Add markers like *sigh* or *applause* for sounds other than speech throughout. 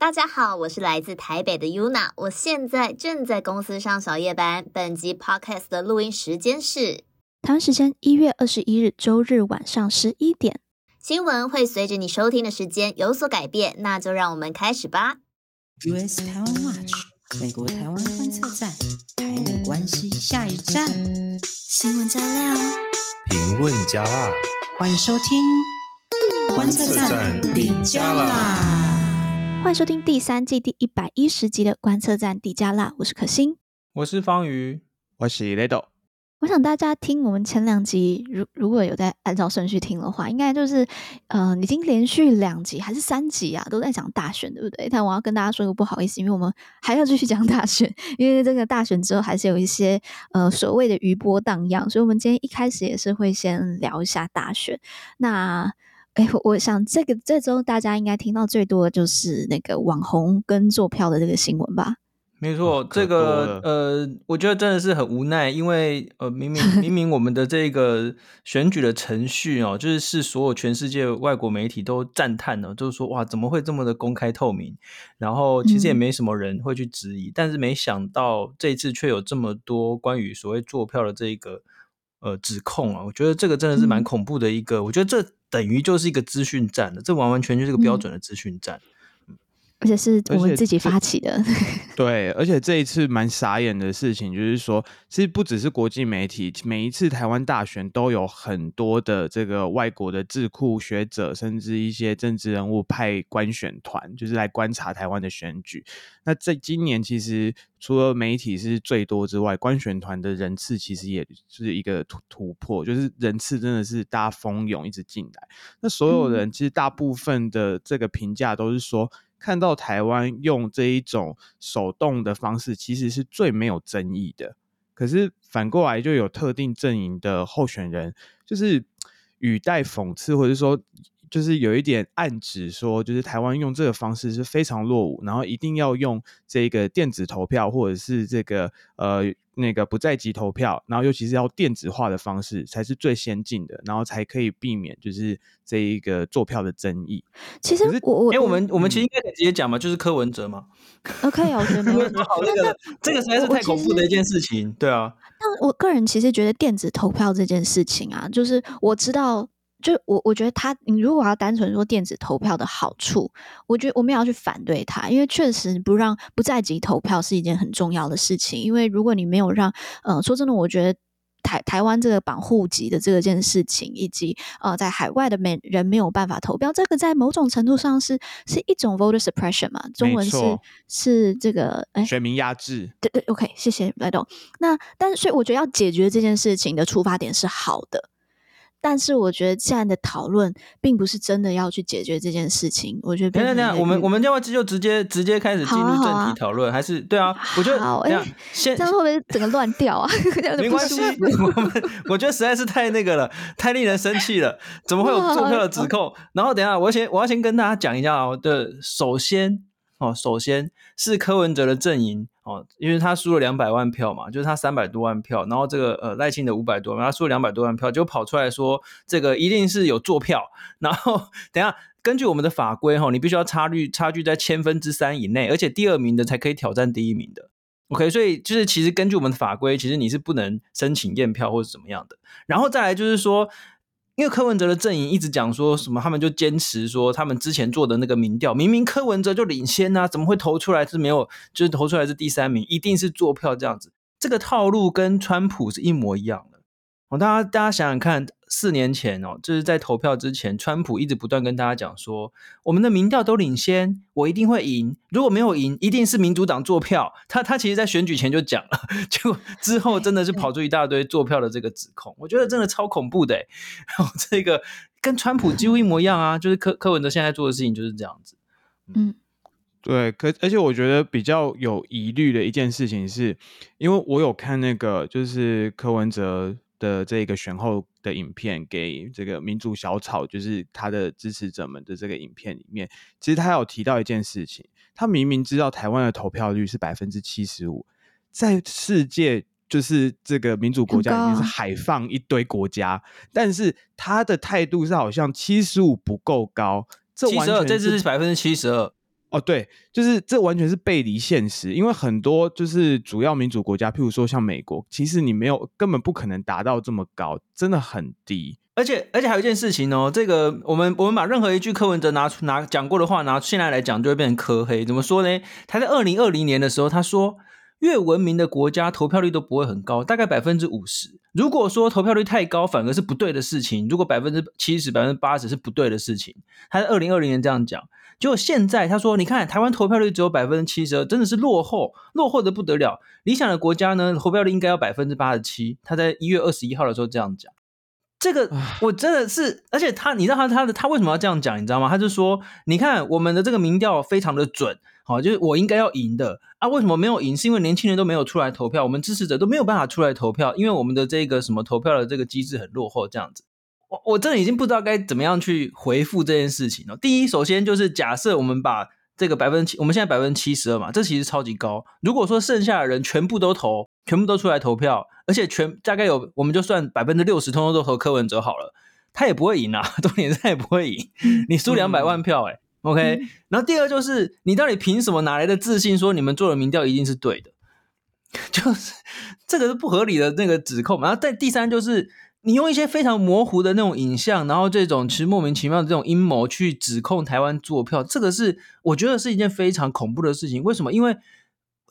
大家好，我是来自台北的 Yuna，我现在正在公司上小夜班。本集 Podcast 的录音时间是台湾时间一月二十一日周日晚上十一点。新闻会随着你收听的时间有所改变，那就让我们开始吧。US 台湾 Watch，美国台湾观测站，台美关系下一站。新闻加料，评论加辣，欢迎收听观测站底加辣。欢迎收听第三季第一百一十集的观测站底加辣，我是可心，我是方瑜，我是雷豆。我想大家听我们前两集，如如果有在按照顺序听的话，应该就是，呃，已经连续两集还是三集啊，都在讲大选，对不对？但我要跟大家说个不好意思，因为我们还要继续讲大选，因为这个大选之后还是有一些呃所谓的余波荡漾，所以我们今天一开始也是会先聊一下大选。那，哎，我想这个这周大家应该听到最多的就是那个网红跟做票的这个新闻吧。没错，这个呃，我觉得真的是很无奈，因为呃，明明 *laughs* 明明我们的这个选举的程序哦，就是是所有全世界外国媒体都赞叹呢，就是说哇，怎么会这么的公开透明？然后其实也没什么人会去质疑，嗯、但是没想到这一次却有这么多关于所谓做票的这一个呃指控啊，我觉得这个真的是蛮恐怖的一个，嗯、我觉得这等于就是一个资讯战的，这完完全全就是个标准的资讯战。嗯而且是我们自己发起的，*laughs* 对，而且这一次蛮傻眼的事情，就是说，其实不只是国际媒体，每一次台湾大选都有很多的这个外国的智库学者，甚至一些政治人物派观选团，就是来观察台湾的选举。那在今年其实除了媒体是最多之外，观选团的人次其实也是一个突突破，就是人次真的是大家蜂拥一直进来。那所有人其实大部分的这个评价都是说。看到台湾用这一种手动的方式，其实是最没有争议的。可是反过来，就有特定阵营的候选人，就是语带讽刺，或者说。就是有一点暗指说，就是台湾用这个方式是非常落伍，然后一定要用这个电子投票，或者是这个呃那个不在籍投票，然后尤其是要电子化的方式才是最先进的，然后才可以避免就是这一个作票的争议。其实我我哎，我们我们其实应该可以直接讲嘛，就是柯文哲嘛。OK，我觉得没有这个这个实在是太恐怖的一件事情，对啊。那我个人其实觉得电子投票这件事情啊，就是我知道。就我我觉得他，你如果要单纯说电子投票的好处，我觉得我们也要去反对他，因为确实不让不在籍投票是一件很重要的事情。因为如果你没有让，呃，说真的，我觉得台台湾这个绑户籍的这个件事情，以及呃在海外的没人没有办法投票，这个在某种程度上是是一种 voter suppression 嘛，中文是是这个哎，选民压制。对对，OK，谢谢来董。那但是所以我觉得要解决这件事情的出发点是好的。但是我觉得现在的讨论并不是真的要去解决这件事情。我觉得等下等下，我们我们要不要就直接直接开始进入正题讨论？还是对啊？我觉得好哎，先这样会不会整个乱掉啊？*laughs* 没关系，我们我觉得实在是太那个了，太令人生气了。怎么会有 *laughs* 作票的指控？然后等下，我先我要先跟大家讲一下哦。的，首先哦，首先是柯文哲的阵营。哦，因为他输了两百万票嘛，就是他三百多万票，然后这个呃赖清德五百多万，他输了两百多万票，就跑出来说这个一定是有作票。然后等下根据我们的法规哈，你必须要差距差距在千分之三以内，而且第二名的才可以挑战第一名的。OK，所以就是其实根据我们的法规，其实你是不能申请验票或者怎么样的。然后再来就是说。因为柯文哲的阵营一直讲说什么，他们就坚持说他们之前做的那个民调，明明柯文哲就领先啊，怎么会投出来是没有，就是投出来是第三名，一定是作票这样子，这个套路跟川普是一模一样的。哦，大家大家想想看，四年前哦，就是在投票之前，川普一直不断跟大家讲说，我们的民调都领先，我一定会赢。如果没有赢，一定是民主党做票。他他其实，在选举前就讲了，*laughs* 就之后真的是跑出一大堆做票的这个指控。我觉得真的超恐怖的，*laughs* 然后这个跟川普几乎一模一样啊，就是柯柯文哲现在做的事情就是这样子。嗯，对，可而且我觉得比较有疑虑的一件事情是，因为我有看那个，就是柯文哲。的这个选后的影片给这个民主小草，就是他的支持者们的这个影片里面，其实他有提到一件事情，他明明知道台湾的投票率是百分之七十五，在世界就是这个民主国家里面是海放一堆国家，但是他的态度是好像七十五不够高，这完全这次是百分之七十二，哦，对，就是这完全是背离现实，因为很多就是主要民主国家，譬如说像美国，其实你没有根本不可能达到这么高，真的很低。而且而且还有一件事情哦，这个我们我们把任何一句柯文哲拿出拿讲过的话拿现在来讲，就会变成柯黑。怎么说呢？他在二零二零年的时候，他说越文明的国家投票率都不会很高，大概百分之五十。如果说投票率太高，反而是不对的事情。如果百分之七十、百分之八十是不对的事情，他在二零二零年这样讲。结果现在他说：“你看，台湾投票率只有百分之七十二，真的是落后，落后的不得了。理想的国家呢，投票率应该要百分之八十七。”他在一月二十一号的时候这样讲。这个我真的是，而且他，你知道他他的他为什么要这样讲？你知道吗？他就说：“你看，我们的这个民调非常的准，好，就是我应该要赢的啊。为什么没有赢？是因为年轻人都没有出来投票，我们支持者都没有办法出来投票，因为我们的这个什么投票的这个机制很落后，这样子。”我我真的已经不知道该怎么样去回复这件事情了。第一，首先就是假设我们把这个百分之七，我们现在百分之七十二嘛，这其实超级高。如果说剩下的人全部都投，全部都出来投票，而且全大概有，我们就算百分之六十通通都投柯文哲好了，他也不会赢啊，*laughs* 重点是他也不会赢，你输两百万票诶、欸嗯、OK、嗯。然后第二就是你到底凭什么哪来的自信说你们做的民调一定是对的？*laughs* 就是这个是不合理的那个指控。然后再第三就是。你用一些非常模糊的那种影像，然后这种其实莫名其妙的这种阴谋去指控台湾作票，这个是我觉得是一件非常恐怖的事情。为什么？因为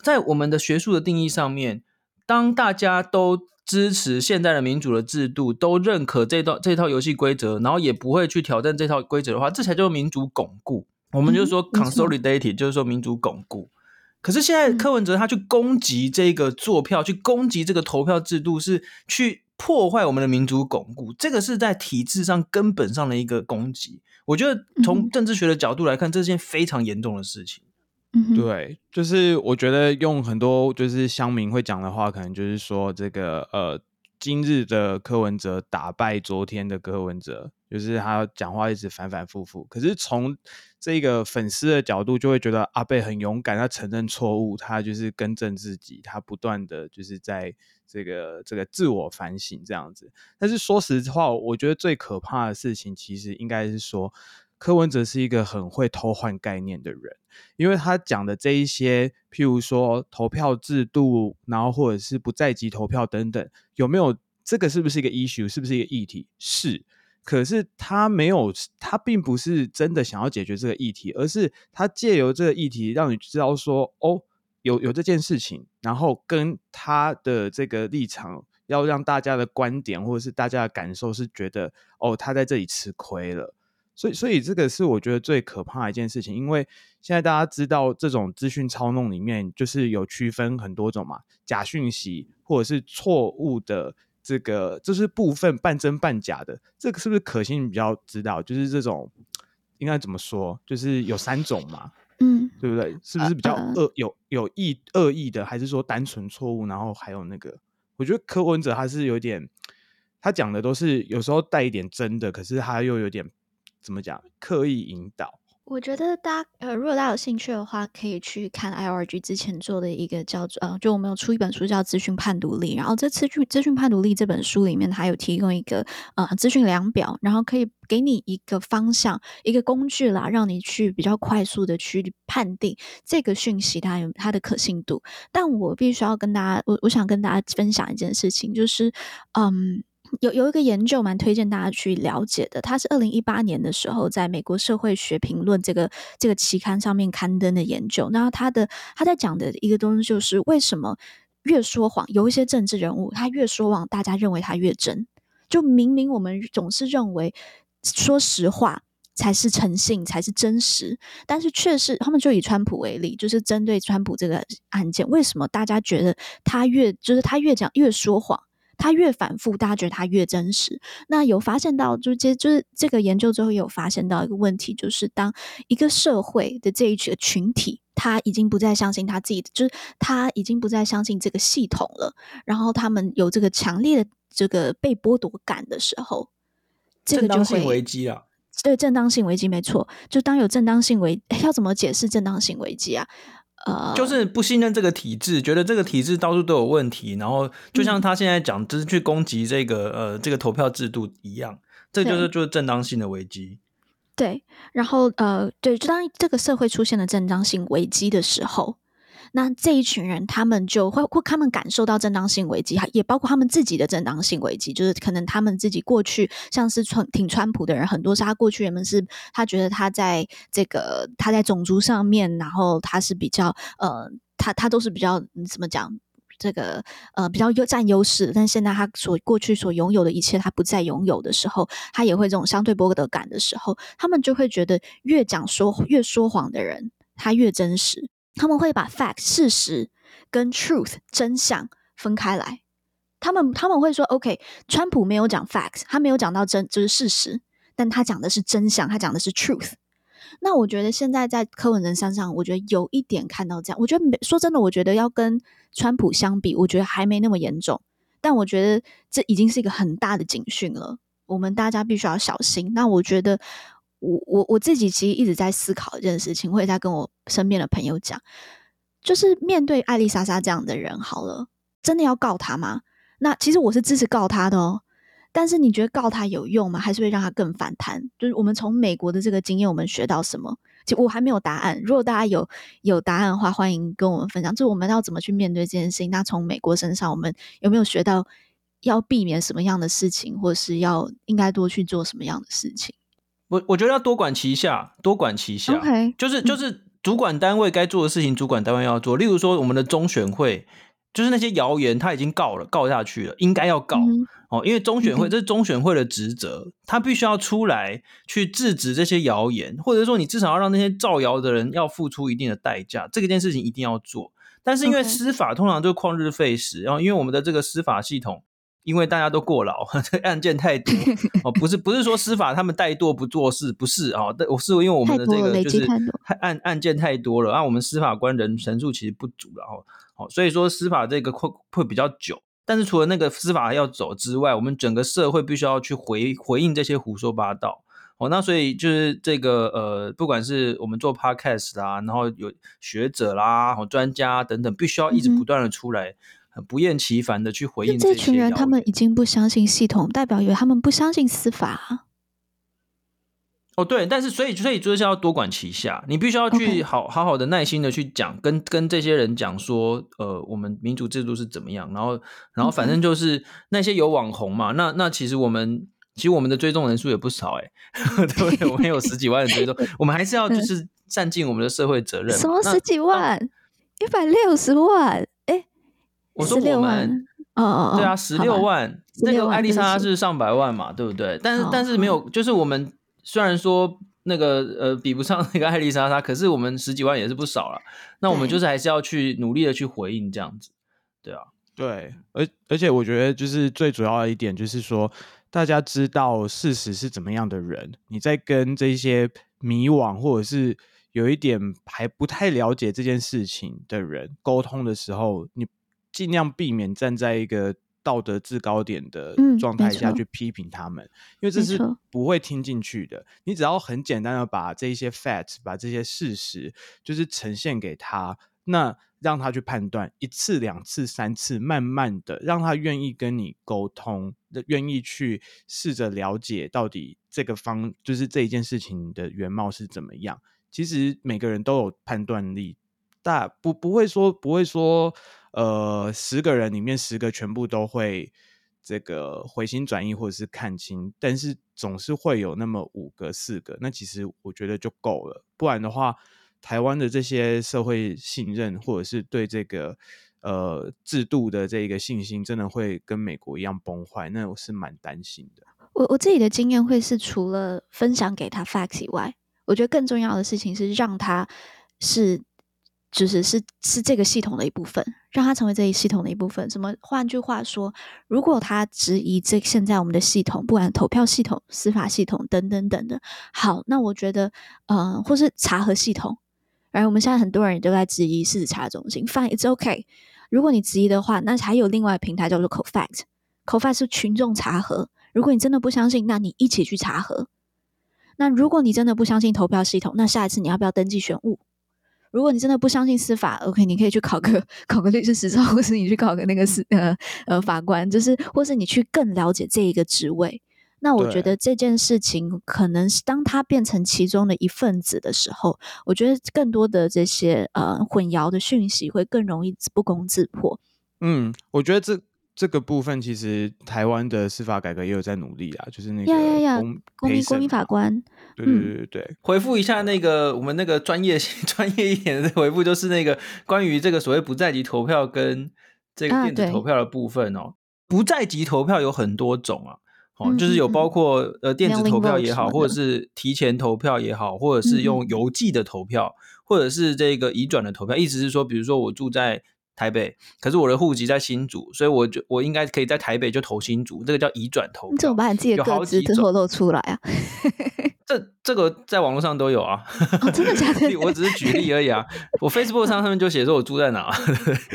在我们的学术的定义上面，当大家都支持现在的民主的制度，都认可这套这套游戏规则，然后也不会去挑战这套规则的话，这才叫做民主巩固。我们就说 consolidated，、嗯、就是说民主巩固。可是现在柯文哲他去攻击这个作票，去攻击这个投票制度，是去。破坏我们的民主巩固，这个是在体制上根本上的一个攻击。我觉得从政治学的角度来看，嗯、这是件非常严重的事情。嗯，对，就是我觉得用很多就是乡民会讲的话，可能就是说这个呃，今日的柯文哲打败昨天的柯文哲，就是他讲话一直反反复复。可是从这个粉丝的角度，就会觉得阿伯很勇敢，他承认错误，他就是更正自己，他不断的就是在。这个这个自我反省这样子，但是说实话，我觉得最可怕的事情，其实应该是说，柯文哲是一个很会偷换概念的人，因为他讲的这一些，譬如说投票制度，然后或者是不在籍投票等等，有没有这个是不是一个 issue，是不是一个议题？是，可是他没有，他并不是真的想要解决这个议题，而是他借由这个议题让你知道说，哦。有有这件事情，然后跟他的这个立场，要让大家的观点或者是大家的感受是觉得，哦，他在这里吃亏了，所以所以这个是我觉得最可怕的一件事情，因为现在大家知道这种资讯操弄里面就是有区分很多种嘛，假讯息或者是错误的这个，就是部分半真半假的，这个是不是可信比较知道？就是这种应该怎么说？就是有三种嘛。嗯，对不对？是不是比较恶有有意恶意的，还是说单纯错误？然后还有那个，我觉得柯文哲他是有点，他讲的都是有时候带一点真的，可是他又有点怎么讲，刻意引导。我觉得大家呃，如果大家有兴趣的话，可以去看 I R G 之前做的一个叫做呃，就我们有出一本书叫《资讯判读力》，然后这次去《资讯判读力》这本书里面，它有提供一个呃资讯量表，然后可以给你一个方向、一个工具啦，让你去比较快速的去判定这个讯息它有它的可信度。但我必须要跟大家，我我想跟大家分享一件事情，就是嗯。有有一个研究蛮推荐大家去了解的，它是二零一八年的时候在美国社会学评论这个这个期刊上面刊登的研究。那他的他在讲的一个东西就是为什么越说谎，有一些政治人物他越说谎，大家认为他越真。就明明我们总是认为说实话才是诚信，才是真实，但是却是他们就以川普为例，就是针对川普这个案件，为什么大家觉得他越就是他越讲越说谎？他越反复，大家觉得他越真实。那有发现到，就这就是这个研究之后有发现到一个问题，就是当一个社会的这一群群体，他已经不再相信他自己的，就是他已经不再相信这个系统了。然后他们有这个强烈的这个被剥夺感的时候，这个就会正当性危机啊。对，正当性危机没错。就当有正当性危，*laughs* 要怎么解释正当性危机啊？呃，就是不信任这个体制，觉得这个体制到处都有问题，然后就像他现在讲，就是去攻击这个呃这个投票制度一样，这就是就是正当性的危机。对，然后呃，对，就当这个社会出现了正当性危机的时候，那这一群人他们就会会他们感受到正当性危机，也包括他们自己的正当性危机，就是可能他们自己过去像是川挺川普的人，很多是他过去人们是他觉得他在这个他在种族上面，然后他是比较呃，他他都是比较怎么讲？这个呃比较优占优势，但现在他所过去所拥有的一切，他不再拥有的时候，他也会这种相对剥夺感的时候，他们就会觉得越讲说越说谎的人，他越真实。他们会把 fact 事实跟 truth 真相分开来。他们他们会说，OK，川普没有讲 fact，他没有讲到真就是事实，但他讲的是真相，他讲的是 truth。那我觉得现在在柯文哲身上，我觉得有一点看到这样。我觉得说真的，我觉得要跟川普相比，我觉得还没那么严重。但我觉得这已经是一个很大的警讯了，我们大家必须要小心。那我觉得我我我自己其实一直在思考一件事情，会在跟我身边的朋友讲，就是面对艾丽莎莎这样的人，好了，真的要告他吗？那其实我是支持告他的哦。但是你觉得告他有用吗？还是会让他更反弹？就是我们从美国的这个经验，我们学到什么？其实我还没有答案。如果大家有有答案的话，欢迎跟我们分享。就我们要怎么去面对这件事情？那从美国身上，我们有没有学到要避免什么样的事情，或是要应该多去做什么样的事情？我我觉得要多管齐下，多管齐下。就是就是主管单位该做的事情，主管单位要做。例如说，我们的中选会。就是那些谣言，他已经告了，告下去了，应该要告、嗯、哦，因为中选会、嗯、这是中选会的职责，他必须要出来去制止这些谣言，或者说你至少要让那些造谣的人要付出一定的代价，这个件事情一定要做。但是因为司法通常就旷日费时，然后因为我们的这个司法系统，因为大家都过劳，*laughs* 这案件太多 *laughs* 哦，不是不是说司法他们怠惰不做事，不是啊，我、哦、是因为我们的这个就是案案件太多了，啊，我们司法官人人数其实不足，然后。所以说司法这个会会比较久，但是除了那个司法要走之外，我们整个社会必须要去回回应这些胡说八道。哦，那所以就是这个呃，不管是我们做 podcast 啦，然后有学者啦、专家等等，必须要一直不断的出来，很不厌其烦的去回应这。这群人他们已经不相信系统，代表以为他们不相信司法。哦，对，但是所以所以就是要多管齐下，你必须要去好好好的耐心的去讲，跟跟这些人讲说，呃，我们民主制度是怎么样，然后然后反正就是那些有网红嘛，那那其实我们其实我们的追踪人数也不少哎，*laughs* 对不对？我们有十几万人追踪，*laughs* 我们还是要就是占尽我们的社会责任。什么十几万？一百六十万？哎，我说我们，哦哦哦，对啊，十六万，那个艾丽莎是上百万嘛，对不对？但是但是没有，就是我们。虽然说那个呃比不上那个艾丽莎莎，可是我们十几万也是不少了。那我们就是还是要去努力的去回应这样子，对啊，对，而而且我觉得就是最主要的一点就是说，大家知道事实是怎么样的人，你在跟这些迷惘或者是有一点还不太了解这件事情的人沟通的时候，你尽量避免站在一个。道德制高点的状态下去批评他们，嗯，因为这是不会听进去的。你只要很简单的把这些 facts，把这些事实，就是呈现给他，那让他去判断一次、两次、三次，慢慢的让他愿意跟你沟通，愿意去试着了解到底这个方，就是这一件事情的原貌是怎么样。其实每个人都有判断力，大不不会说不会说。呃，十个人里面十个全部都会这个回心转意或者是看清，但是总是会有那么五个四个，那其实我觉得就够了。不然的话，台湾的这些社会信任或者是对这个呃制度的这个信心，真的会跟美国一样崩坏，那我是蛮担心的。我我自己的经验会是，除了分享给他 facts 以外，我觉得更重要的事情是让他是。就是是是这个系统的一部分，让它成为这一系统的一部分。什么？换句话说，如果他质疑这现在我们的系统，不管投票系统、司法系统等等等的，好，那我觉得，呃，或是查核系统，而我们现在很多人也都在质疑事实查中心，Fine，it's OK。如果你质疑的话，那还有另外平台叫做 CoFact，CoFact 是群众查核。如果你真的不相信，那你一起去查核。那如果你真的不相信投票系统，那下一次你要不要登记选务？如果你真的不相信司法，OK，你可以去考个考个律师执照，或是你去考个那个司呃呃法官，就是或是你去更了解这一个职位。那我觉得这件事情可能是当他变成其中的一份子的时候，我觉得更多的这些呃混淆的讯息会更容易不攻自破。嗯，我觉得这这个部分其实台湾的司法改革也有在努力啊，就是那个公公民公民法官，对对对对对、嗯，回复一下那个我们那个专业 *laughs* 专业一点的回复，就是那个关于这个所谓不在籍投票跟这个电子投票的部分哦，啊、不在籍投票有很多种啊。哦，就是有包括呃电子投票也好，或者是提前投票也好，或者是用邮寄的投票，或者是这个移转的投票。意思是说，比如说我住在台北，可是我的户籍在新竹，所以我就我应该可以在台北就投新竹，这个叫移转投票。你怎么把你自己的个资透露出来啊？*laughs* 这这个在网络上都有啊。哦，真的假的？*laughs* 我只是举例而已啊。我 Facebook 上他们就写说我住在哪。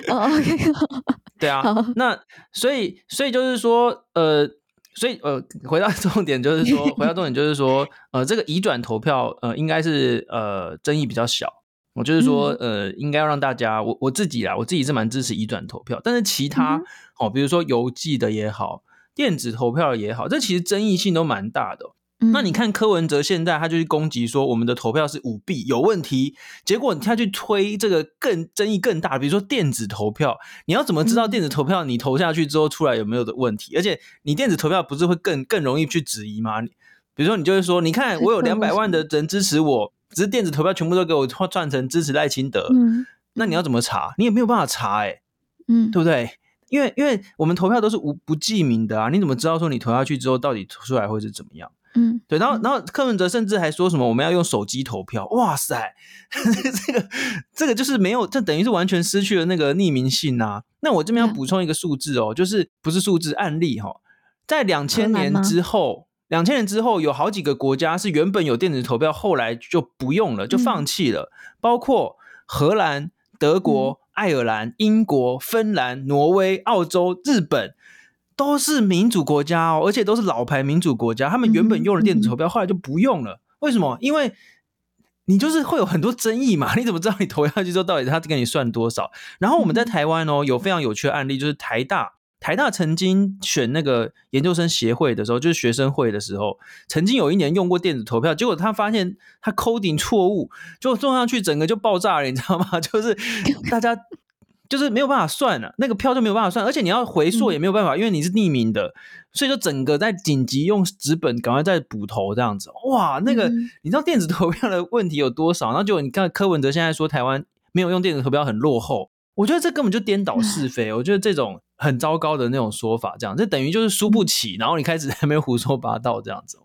哦，OK。*laughs* 对啊。那所以所以就是说呃。所以，呃，回到重点就是说，回到重点就是说，呃，这个移转投票，呃，应该是呃争议比较小。我就是说，呃，应该要让大家，我我自己啦，我自己是蛮支持移转投票，但是其他，哦，比如说邮寄的也好，电子投票也好，这其实争议性都蛮大的。那你看柯文哲现在他就去攻击说我们的投票是舞弊有问题，结果他去推这个更争议更大，比如说电子投票，你要怎么知道电子投票你投下去之后出来有没有的问题？而且你电子投票不是会更更容易去质疑吗？比如说你就会说，你看我有两百万的人支持我，只是电子投票全部都给我换成支持赖清德，那你要怎么查？你也没有办法查，欸，嗯，对不对？因为因为我们投票都是无不记名的啊，你怎么知道说你投下去之后到底出来会是怎么样？嗯，对，然后，然后柯文哲甚至还说什么我们要用手机投票，哇塞，*laughs* 这个这个就是没有，这等于是完全失去了那个匿名性啊。那我这边要补充一个数字哦，就是不是数字案例哈、哦，在两千年之后，两千年之后有好几个国家是原本有电子投票，后来就不用了，就放弃了，嗯、包括荷兰、德国、爱尔兰、英国、芬兰、挪威、澳洲、日本。都是民主国家哦，而且都是老牌民主国家。他们原本用了电子投票，后来就不用了。为什么？因为你就是会有很多争议嘛。*laughs* 你怎么知道你投下去之后，到底他给你算多少？然后我们在台湾哦，有非常有趣的案例，就是台大，台大曾经选那个研究生协会的时候，就是学生会的时候，曾经有一年用过电子投票，结果他发现他 coding 错误，就送上去整个就爆炸了，你知道吗？*laughs* 就是 *laughs* 大家。就是没有办法算了，那个票就没有办法算，而且你要回溯也没有办法，嗯、因为你是匿名的，所以就整个在紧急用纸本赶快再补投这样子。哇，那个、嗯、你知道电子投票的问题有多少？然后就你看柯文哲现在说台湾没有用电子投票很落后，我觉得这根本就颠倒是非。嗯、我觉得这种很糟糕的那种说法，这样这等于就是输不起，然后你开始 *laughs* 还没有胡说八道这样子，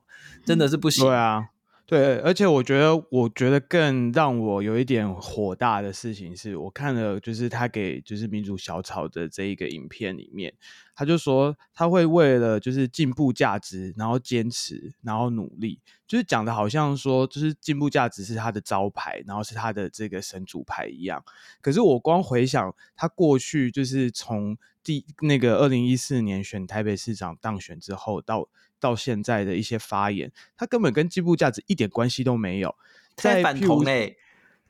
真的是不行。对啊。对，而且我觉得，我觉得更让我有一点火大的事情是，我看了就是他给就是民主小草的这一个影片里面，他就说他会为了就是进步价值，然后坚持，然后努力，就是讲的好像说就是进步价值是他的招牌，然后是他的这个神主牌一样。可是我光回想他过去就是从第那个二零一四年选台北市长当选之后到。到现在的一些发言，他根本跟进步价值一点关系都没有，在反同哎，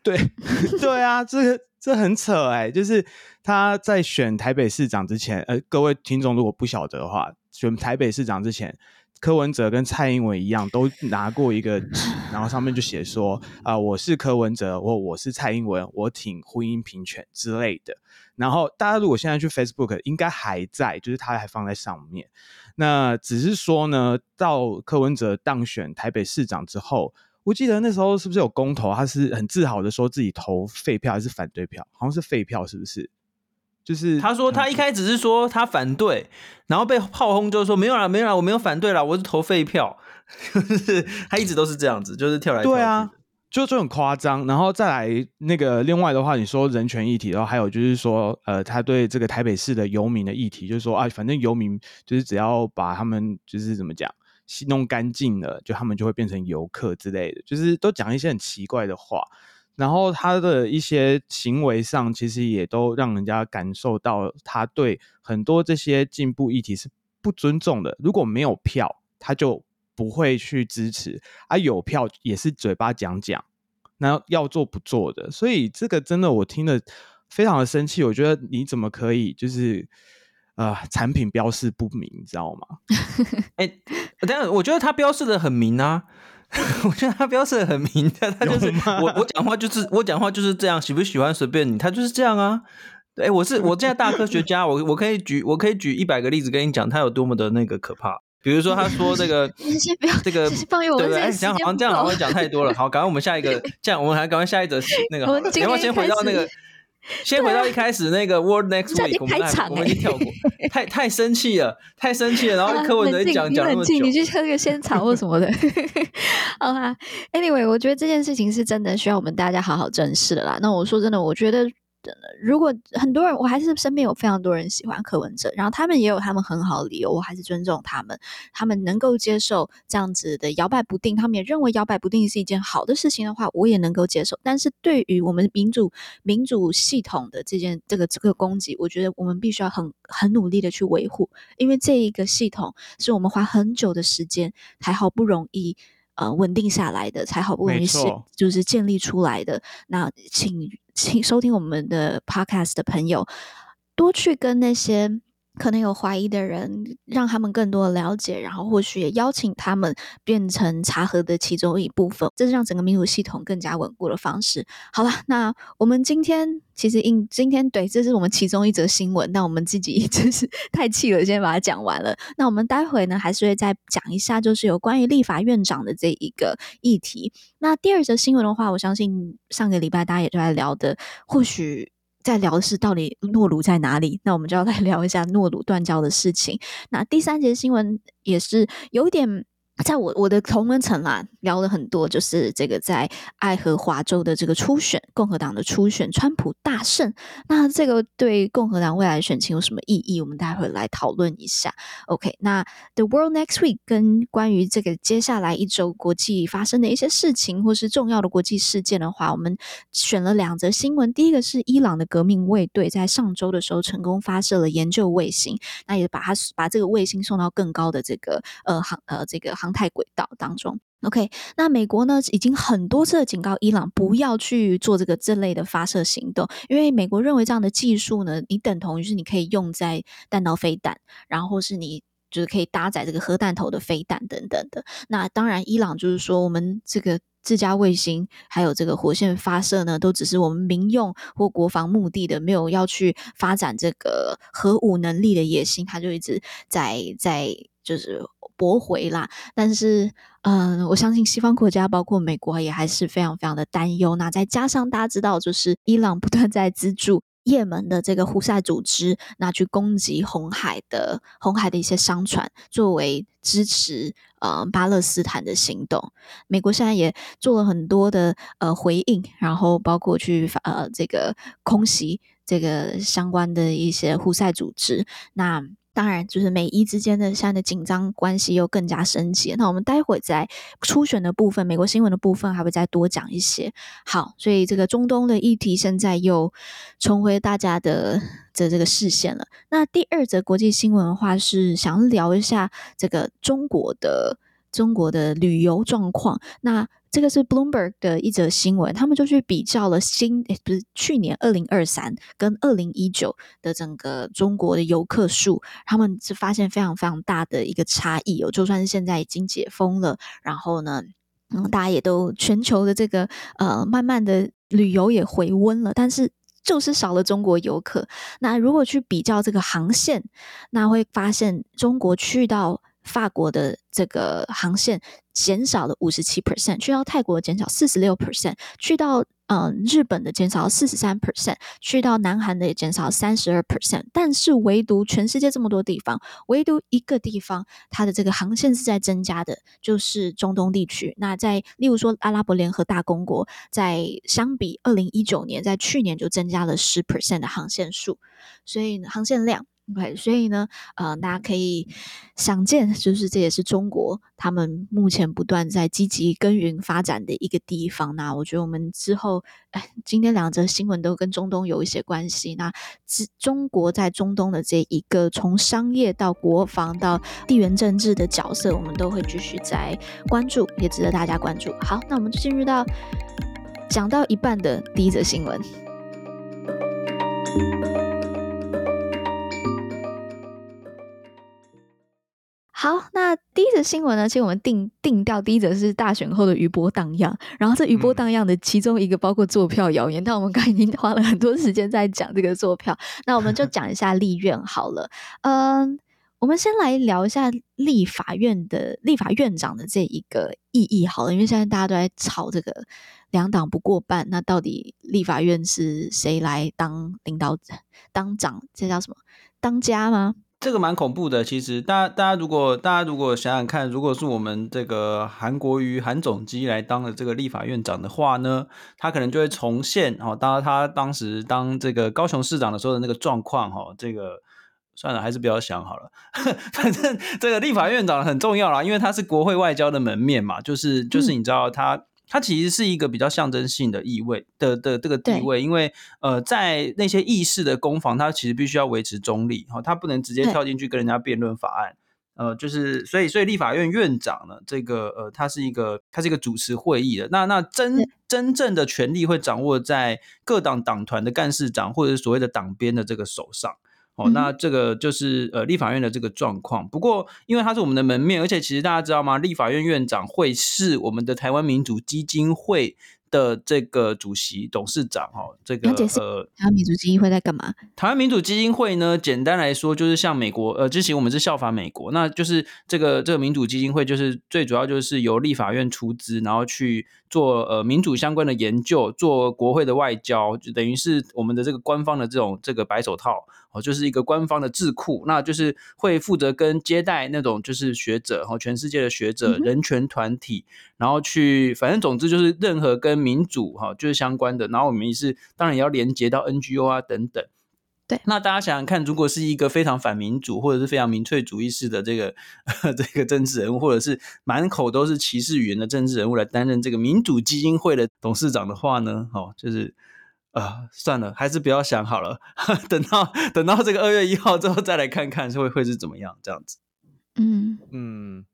对 *laughs* 对啊，这个这很扯哎、欸，就是他在选台北市长之前，呃，各位听众如果不晓得的话，选台北市长之前，柯文哲跟蔡英文一样，都拿过一个纸，然后上面就写说啊、呃，我是柯文哲，我我是蔡英文，我挺婚姻平权之类的。然后大家如果现在去 Facebook，应该还在，就是他还放在上面。那只是说呢，到柯文哲当选台北市长之后，我记得那时候是不是有公投？他是很自豪的说自己投废票还是反对票？好像是废票，是不是？就是他说他一开始是说他反对，然后被炮轰，就是说没有啦，没有啦，我没有反对啦，我是投废票。*laughs* 就是他一直都是这样子，就是跳来跳去。对啊。就就很夸张，然后再来那个另外的话，你说人权议题，然后还有就是说，呃，他对这个台北市的游民的议题，就是说啊，反正游民就是只要把他们就是怎么讲，弄干净了，就他们就会变成游客之类的，就是都讲一些很奇怪的话，然后他的一些行为上，其实也都让人家感受到他对很多这些进步议题是不尊重的。如果没有票，他就。不会去支持啊，有票也是嘴巴讲讲，那要做不做的，所以这个真的我听了非常的生气。我觉得你怎么可以就是呃产品标示不明，你知道吗？*laughs* 哎、欸，等下，我觉得他标示的很明啊，*laughs* 我觉得他标示的很明的，他就是我我讲话就是我讲话就是这样，喜不喜欢随便你，他就是这样啊。哎、欸，我是我现在大科学家，我我可以举我可以举一百个例子跟你讲，他有多么的那个可怕。比如说，他说这个这个，对不对？讲好像这样好像讲太多了。好，赶快我们下一个，*laughs* 这样我们还赶快下一则那个。你要不要先回到那个？*laughs* 先回到一开始那个 World Next Week，我们来，我们已经跳过。太太生气了，太生气了。然后 *laughs* 柯文哲讲讲那么久，你去喝个仙草或什么的。好啦，Anyway，我觉得这件事情是真的需要我们大家好好正视的啦。那我说真的，我觉得。真的，如果很多人，我还是身边有非常多人喜欢柯文哲，然后他们也有他们很好的理由，我还是尊重他们，他们能够接受这样子的摇摆不定，他们也认为摇摆不定是一件好的事情的话，我也能够接受。但是对于我们民主民主系统的这件这个这个攻击，我觉得我们必须要很很努力的去维护，因为这一个系统是我们花很久的时间才好不容易呃稳定下来的，才好不容易是就是建立出来的。那请。请收听我们的 podcast 的朋友，多去跟那些可能有怀疑的人，让他们更多的了解，然后或许也邀请他们变成查核的其中一部分，这是让整个民主系统更加稳固的方式。好了，那我们今天其实应今天对，这是我们其中一则新闻，但我们自己真是 *laughs* 太气了，先把它讲完了。那我们待会呢，还是会再讲一下，就是有关于立法院长的这一个议题。那第二则新闻的话，我相信上个礼拜大家也都在聊的，或许在聊的是到底诺鲁在哪里？那我们就要来聊一下诺鲁断交的事情。那第三节新闻也是有点。在我我的同温层啦，聊了很多，就是这个在爱荷华州的这个初选，共和党的初选，川普大胜。那这个对共和党未来选情有什么意义？我们待会来讨论一下。OK，那 The World Next Week 跟关于这个接下来一周国际发生的一些事情，或是重要的国际事件的话，我们选了两则新闻。第一个是伊朗的革命卫队在上周的时候成功发射了研究卫星，那也把它把这个卫星送到更高的这个呃航呃这个航。太轨道当中，OK，那美国呢已经很多次警告伊朗不要去做这个这类的发射行动，因为美国认为这样的技术呢，你等同于是你可以用在弹道飞弹，然后是你就是可以搭载这个核弹头的飞弹等等的。那当然，伊朗就是说我们这个自家卫星还有这个火线发射呢，都只是我们民用或国防目的的，没有要去发展这个核武能力的野心，他就一直在在就是。驳回啦，但是，嗯，我相信西方国家，包括美国，也还是非常非常的担忧。那再加上大家知道，就是伊朗不断在资助也门的这个胡塞组织，那去攻击红海的红海的一些商船，作为支持呃巴勒斯坦的行动。美国现在也做了很多的呃回应，然后包括去呃这个空袭这个相关的一些胡塞组织。那当然，就是美伊之间的现在的紧张关系又更加升级。那我们待会在初选的部分，美国新闻的部分还会再多讲一些。好，所以这个中东的议题现在又重回大家的的这个视线了。那第二则国际新闻的话，是想聊一下这个中国的中国的旅游状况。那这个是 Bloomberg 的一则新闻，他们就去比较了新，诶，不是去年二零二三跟二零一九的整个中国的游客数，他们是发现非常非常大的一个差异哦。就算是现在已经解封了，然后呢，嗯，大家也都全球的这个呃，慢慢的旅游也回温了，但是就是少了中国游客。那如果去比较这个航线，那会发现中国去到。法国的这个航线减少了五十七 percent，去到泰国减少四十六 percent，去到嗯、呃、日本的减少四十三 percent，去到南韩的也减少三十二 percent。但是唯独全世界这么多地方，唯独一个地方它的这个航线是在增加的，就是中东地区。那在例如说阿拉伯联合大公国，在相比二零一九年，在去年就增加了十 percent 的航线数，所以航线量。OK，所以呢，呃，大家可以想见，就是这也是中国他们目前不断在积极耕耘发展的一个地方。那我觉得我们之后，哎，今天两则新闻都跟中东有一些关系。那中国在中东的这一个从商业到国防到地缘政治的角色，我们都会继续在关注，也值得大家关注。好，那我们就进入到讲到一半的第一则新闻。好，那第一则新闻呢？其实我们定定调第一则是大选后的余波荡漾，然后这余波荡漾的其中一个包括坐票谣言，嗯、但我们刚才已经花了很多时间在讲这个坐票，那我们就讲一下立院好了。嗯、呃，我们先来聊一下立法院的立法院长的这一个意义好了，因为现在大家都在吵这个两党不过半，那到底立法院是谁来当领导当长？这叫什么？当家吗？这个蛮恐怖的，其实大家大家如果大家如果想想看，如果是我们这个韩国瑜韩总机来当了这个立法院长的话呢，他可能就会重现哦，当他当时当这个高雄市长的时候的那个状况哈，这个算了，还是不要想好了，*laughs* 反正这个立法院长很重要啦，因为他是国会外交的门面嘛，就是就是你知道他。嗯它其实是一个比较象征性的意味的的这个地位，因为呃，在那些议事的攻防，它其实必须要维持中立，哈，它不能直接跳进去跟人家辩论法案，呃，就是所以所以立法院院长呢，这个呃，他是一个他是一个主持会议的，那那真真正的权力会掌握在各党党团的干事长或者是所谓的党鞭的这个手上。哦，那这个就是呃立法院的这个状况。不过，因为它是我们的门面，而且其实大家知道吗？立法院院长会是我们的台湾民主基金会的这个主席、董事长。哈，这个呃，台湾民主基金会在干嘛？台湾民主基金会呢，简单来说就是像美国，呃，之前我们是效法美国，那就是这个这个民主基金会就是最主要就是由立法院出资，然后去做呃民主相关的研究，做国会的外交，就等于是我们的这个官方的这种这个白手套。哦，就是一个官方的智库，那就是会负责跟接待那种就是学者，哦，全世界的学者、人权团体，然后去，反正总之就是任何跟民主哈就是相关的，然后我们也是当然也要连接到 NGO 啊等等。对，那大家想想看，如果是一个非常反民主或者是非常民粹主义式的这个 *laughs* 这个政治人物，或者是满口都是歧视语言的政治人物来担任这个民主基金会的董事长的话呢，哦，就是。啊、呃，算了，还是不要想好了。*laughs* 等到等到这个二月一号之后，再来看看会会是怎么样这样子。嗯嗯，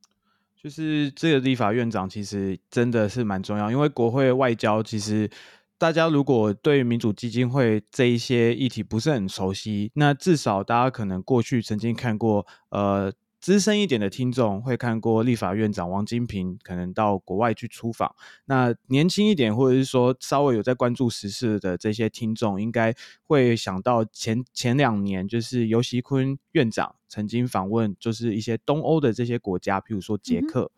就是这个立法院长其实真的是蛮重要，因为国会外交其实大家如果对民主基金会这一些议题不是很熟悉，那至少大家可能过去曾经看过呃。资深一点的听众会看过立法院长王金平可能到国外去出访，那年轻一点或者是说稍微有在关注时事的这些听众，应该会想到前前两年就是游锡堃院长曾经访问，就是一些东欧的这些国家，譬如说捷克，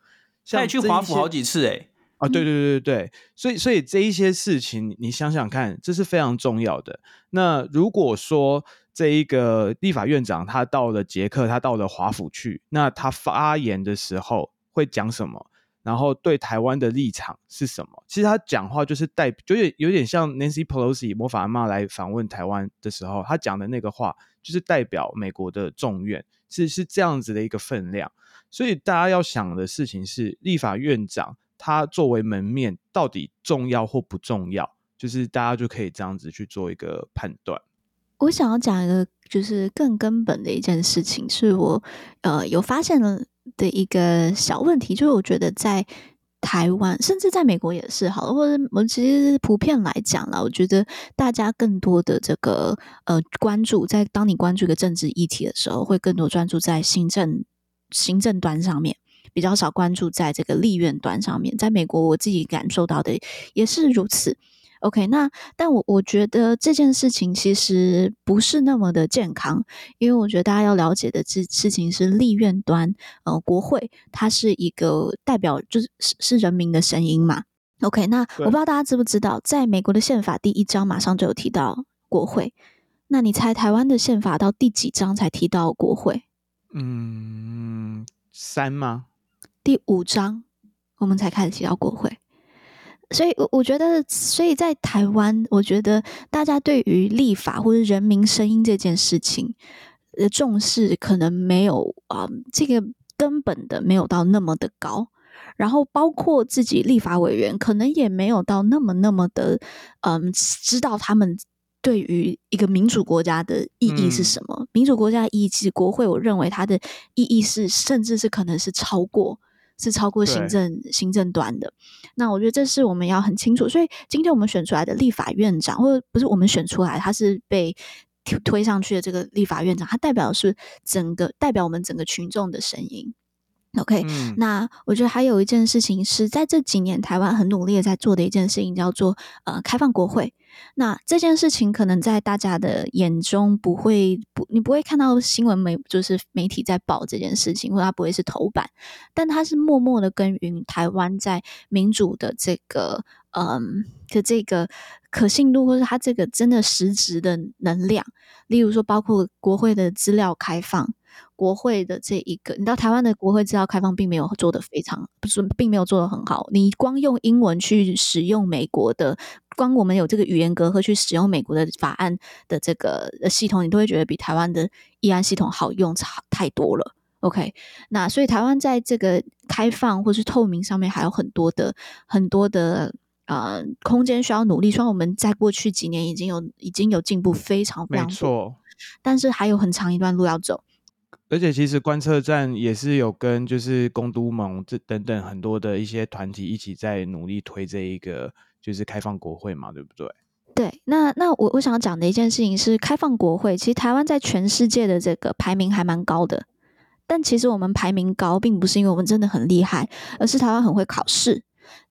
他也去华府好几次诶、欸。啊，对对对对对，所以所以这一些事情你想想看，这是非常重要的。那如果说，这一个立法院长，他到了捷克，他到了华府去，那他发言的时候会讲什么？然后对台湾的立场是什么？其实他讲话就是代，就有点有点像 Nancy Pelosi 魔法阿嬷来访问台湾的时候，他讲的那个话，就是代表美国的众院，是是这样子的一个分量。所以大家要想的事情是，立法院长它作为门面，到底重要或不重要？就是大家就可以这样子去做一个判断。我想要讲一个，就是更根本的一件事情，是我呃有发现了的一个小问题，就是我觉得在台湾，甚至在美国也是好，或者我们其实普遍来讲啦，我觉得大家更多的这个呃关注，在当你关注一个政治议题的时候，会更多专注在行政行政端上面，比较少关注在这个立院端上面。在美国，我自己感受到的也是如此。OK，那但我我觉得这件事情其实不是那么的健康，因为我觉得大家要了解的这事情是立院端，呃，国会它是一个代表，就是是是人民的声音嘛。OK，那我不知道大家知不知道，在美国的宪法第一章马上就有提到国会，那你猜台湾的宪法到第几章才提到国会？嗯，三吗？第五章我们才开始提到国会。所以，我我觉得，所以在台湾，我觉得大家对于立法或者人民声音这件事情的重视，可能没有啊、呃，这个根本的没有到那么的高。然后，包括自己立法委员，可能也没有到那么那么的，嗯、呃，知道他们对于一个民主国家的意义是什么。嗯、民主国家的意义，其实国会，我认为它的意义是，甚至是可能是超过。是超过行政行政端的，那我觉得这是我们要很清楚。所以今天我们选出来的立法院长，或者不是我们选出来，他是被推上去的这个立法院长，他代表的是整个代表我们整个群众的声音。OK，、嗯、那我觉得还有一件事情是在这几年台湾很努力的在做的一件事情，叫做呃开放国会。那这件事情可能在大家的眼中不会不，你不会看到新闻媒就是媒体在报这件事情，或者它不会是头版，但它是默默的耕耘台湾在民主的这个嗯的这个可信度，或者它这个真的实质的能量。例如说，包括国会的资料开放。国会的这一个，你知道台湾的国会资料开放并没有做得非常，不是并没有做得很好。你光用英文去使用美国的，光我们有这个语言隔阂去使用美国的法案的这个系统，你都会觉得比台湾的议案系统好用差太多了。OK，那所以台湾在这个开放或是透明上面还有很多的很多的呃空间需要努力。虽然我们在过去几年已经有已经有进步非常非常多，但是还有很长一段路要走。而且其实观测站也是有跟就是公都盟这等等很多的一些团体一起在努力推这一个就是开放国会嘛，对不对？对，那那我我想讲的一件事情是开放国会，其实台湾在全世界的这个排名还蛮高的，但其实我们排名高并不是因为我们真的很厉害，而是台湾很会考试。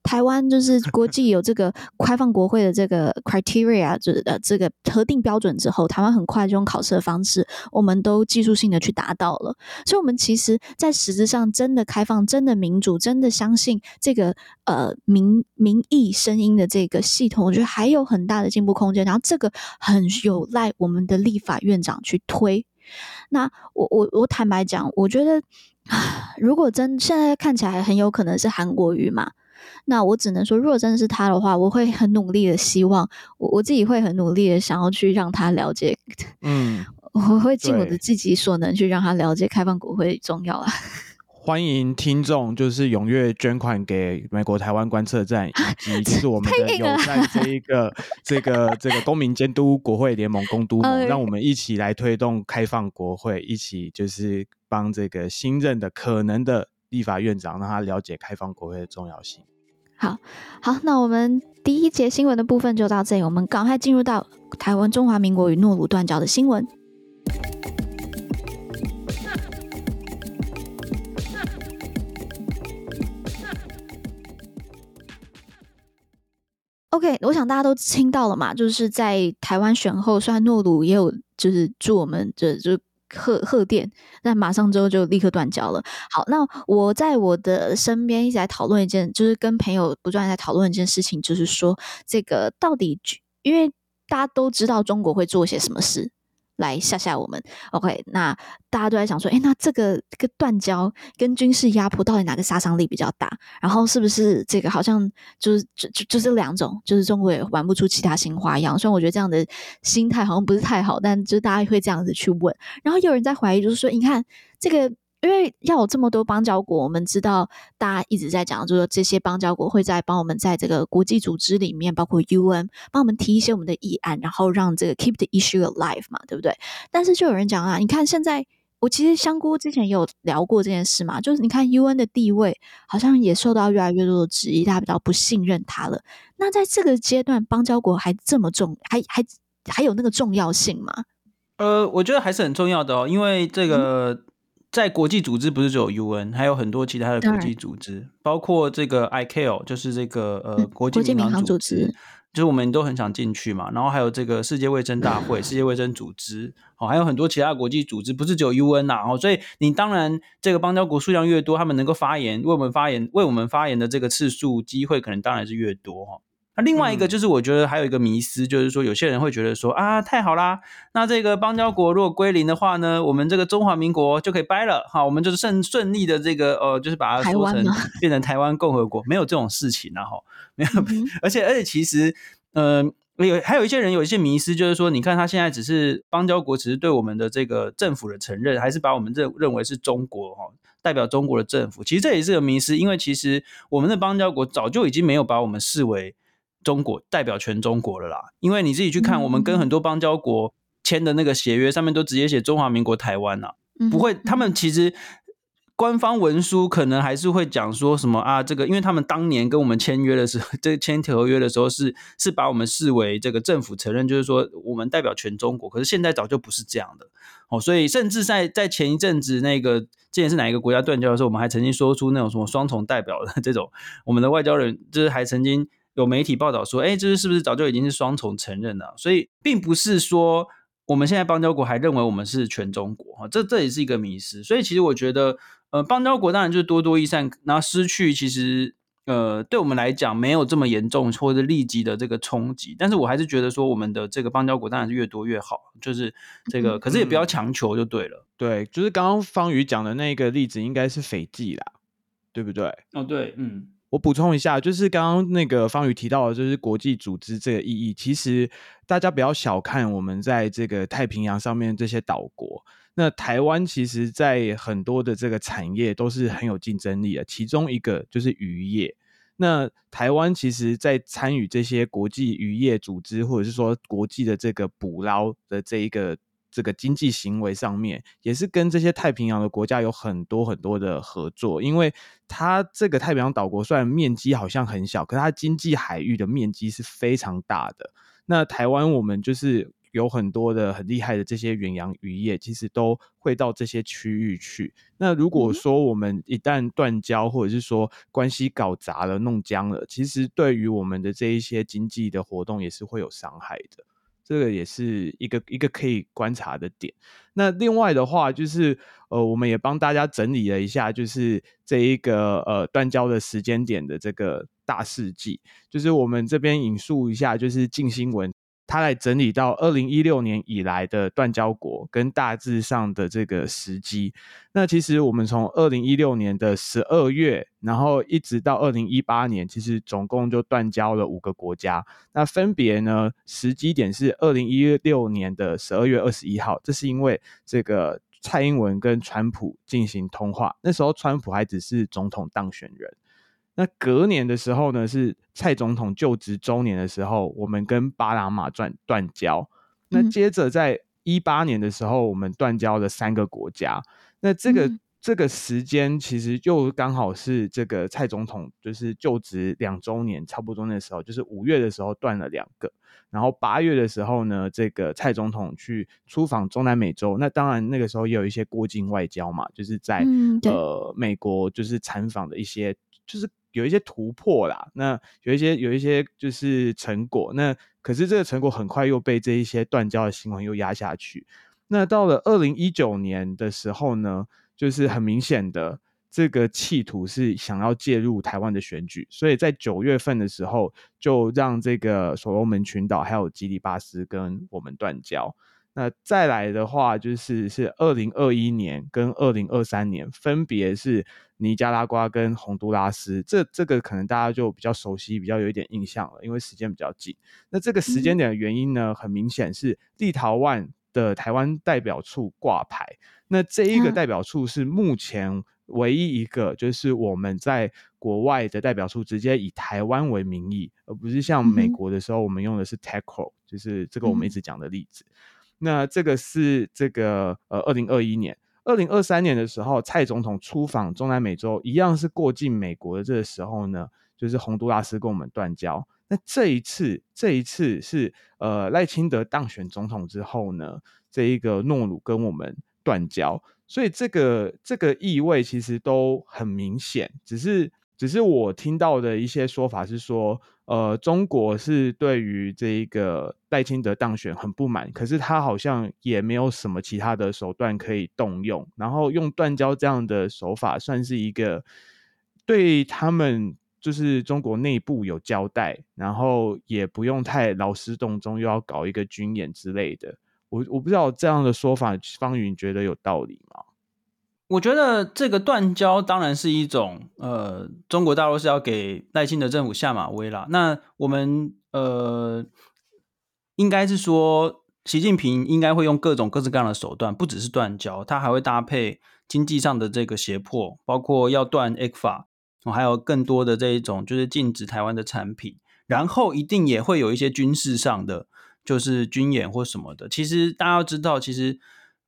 台湾就是国际有这个开放国会的这个 criteria，就是呃这个核定标准之后，台湾很快就用考试的方式，我们都技术性的去达到了。所以，我们其实，在实质上真的开放、真的民主、真的相信这个呃民民意声音的这个系统，我觉得还有很大的进步空间。然后，这个很有赖我们的立法院长去推。那我我我坦白讲，我觉得如果真现在看起来很有可能是韩国瑜嘛。那我只能说，如果真的是他的话，我会很努力的希望我我自己会很努力的想要去让他了解，嗯，*laughs* 我会尽我的自己所能去让他了解开放国会重要啊。*laughs* 欢迎听众就是踊跃捐款给美国台湾观测站，以及就是我们的有在这一个 *laughs* 这个这个公民监督国会联盟公督盟，让我们一起来推动开放国会，一起就是帮这个新任的可能的立法院长让他了解开放国会的重要性。好好，那我们第一节新闻的部分就到这里，我们赶快进入到台湾中华民国与诺鲁断交的新闻。OK，我想大家都听到了嘛，就是在台湾选后，虽然诺鲁也有就是祝我们这就。贺贺电，那马上之后就立刻断交了。好，那我在我的身边一直在讨论一件，就是跟朋友不断在讨论一件事情，就是说这个到底，因为大家都知道中国会做些什么事。来吓吓我们，OK？那大家都在想说，诶，那这个这个断交跟军事压迫到底哪个杀伤力比较大？然后是不是这个好像就是就就就这两种，就是中国也玩不出其他新花样？虽然我觉得这样的心态好像不是太好，但就大家会这样子去问。然后有人在怀疑，就是说，你看这个。因为要有这么多邦交国，我们知道大家一直在讲，就是说这些邦交国会在帮我们在这个国际组织里面，包括 UN，帮我们提一些我们的议案，然后让这个 keep the issue alive 嘛，对不对？但是就有人讲啊，你看现在我其实香菇之前也有聊过这件事嘛，就是你看 UN 的地位好像也受到越来越多的质疑，大家比较不信任它了。那在这个阶段，邦交国还这么重，还还还有那个重要性吗？呃，我觉得还是很重要的哦，因为这个。嗯在国际组织不是只有 UN，还有很多其他的国际组织，包括这个 ICAO，就是这个呃国际民航组织，就是我们都很想进去嘛。然后还有这个世界卫生大会、世界卫生组织，哦，还有很多其他国际组织，不是只有 UN 呐。哦，所以你当然这个邦交国数量越多，他们能够发言为我们发言、为我们发言的这个次数机会，可能当然是越多哈。那另外一个就是，我觉得还有一个迷思，嗯、就是说有些人会觉得说啊，太好啦，那这个邦交国如果归零的话呢，我们这个中华民国就可以掰了，哈，我们就是顺顺利的这个呃，就是把它说成 *laughs* 变成台湾共和国，没有这种事情啊，后，没有，嗯、*laughs* 而且而且其实，嗯、呃，有还有一些人有一些迷思，就是说，你看他现在只是邦交国，只是对我们的这个政府的承认，还是把我们认认为是中国哈，代表中国的政府，其实这也是个迷失，因为其实我们的邦交国早就已经没有把我们视为。中国代表全中国了啦，因为你自己去看，我们跟很多邦交国签的那个协约上面都直接写中华民国台湾呐，不会，他们其实官方文书可能还是会讲说什么啊？这个，因为他们当年跟我们签约的时候，*laughs* 这签合约的时候是是把我们视为这个政府承认，就是说我们代表全中国。可是现在早就不是这样的哦，所以甚至在在前一阵子那个之前是哪一个国家断交的时候，我们还曾经说出那种什么双重代表的这种，我们的外交人就是还曾经有媒体报道说，哎，这是是不是早就已经是双重承认了？所以并不是说我们现在邦交国还认为我们是全中国哈，这这也是一个迷思。所以其实我觉得。呃，邦交国当然就是多多益善，然后失去其实呃，对我们来讲没有这么严重或者立即的这个冲击，但是我还是觉得说我们的这个邦交国当然是越多越好，就是这个，可是也不要强求就对了。嗯、对，就是刚刚方宇讲的那个例子应该是斐济啦，对不对？哦，对，嗯，我补充一下，就是刚刚那个方宇提到的，就是国际组织这个意义，其实大家不要小看我们在这个太平洋上面这些岛国。那台湾其实，在很多的这个产业都是很有竞争力的，其中一个就是渔业。那台湾其实，在参与这些国际渔业组织，或者是说国际的这个捕捞的这一个这个经济行为上面，也是跟这些太平洋的国家有很多很多的合作。因为它这个太平洋岛国虽然面积好像很小，可是它经济海域的面积是非常大的。那台湾我们就是。有很多的很厉害的这些远洋渔业，其实都会到这些区域去。那如果说我们一旦断交，或者是说关系搞砸了、弄僵了，其实对于我们的这一些经济的活动也是会有伤害的。这个也是一个一个可以观察的点。那另外的话，就是呃，我们也帮大家整理了一下，就是这一个呃断交的时间点的这个大事记，就是我们这边引述一下，就是静新闻。他来整理到二零一六年以来的断交国跟大致上的这个时机。那其实我们从二零一六年的十二月，然后一直到二零一八年，其实总共就断交了五个国家。那分别呢，时机点是二零一六年的十二月二十一号，这是因为这个蔡英文跟川普进行通话，那时候川普还只是总统当选人。那隔年的时候呢，是蔡总统就职周年的时候，我们跟巴拿马断断交。那接着在一八年的时候，我们断交了三个国家。那这个、嗯、这个时间其实就刚好是这个蔡总统就是就职两周年，差不多那时候，就是五月的时候断了两个，然后八月的时候呢，这个蔡总统去出访中南美洲。那当然那个时候也有一些过境外交嘛，就是在、嗯、呃美国就是参访的一些就是。有一些突破啦，那有一些有一些就是成果，那可是这个成果很快又被这一些断交的新闻又压下去。那到了二零一九年的时候呢，就是很明显的这个企图是想要介入台湾的选举，所以在九月份的时候就让这个所罗门群岛还有基里巴斯跟我们断交。那再来的话，就是是二零二一年跟二零二三年，分别是尼加拉瓜跟洪都拉斯。这这个可能大家就比较熟悉，比较有一点印象了，因为时间比较近。那这个时间点的原因呢，很明显是立陶宛的台湾代表处挂牌。那这一个代表处是目前唯一一个，就是我们在国外的代表处直接以台湾为名义，而不是像美国的时候我们用的是 TACO，就是这个我们一直讲的例子。那这个是这个呃，二零二一年、二零二三年的时候，蔡总统出访中南美洲，一样是过境美国的这个时候呢，就是洪都拉斯跟我们断交。那这一次，这一次是呃赖清德当选总统之后呢，这一个诺鲁跟我们断交，所以这个这个意味其实都很明显，只是只是我听到的一些说法是说。呃，中国是对于这一个戴清德当选很不满，可是他好像也没有什么其他的手段可以动用，然后用断交这样的手法，算是一个对他们就是中国内部有交代，然后也不用太劳师动众，又要搞一个军演之类的。我我不知道这样的说法，方云觉得有道理吗？我觉得这个断交当然是一种，呃，中国大陆是要给赖清德政府下马威啦。那我们呃，应该是说，习近平应该会用各种各式各样的手段，不只是断交，他还会搭配经济上的这个胁迫，包括要断 ECFA，还有更多的这一种就是禁止台湾的产品，然后一定也会有一些军事上的，就是军演或什么的。其实大家要知道，其实。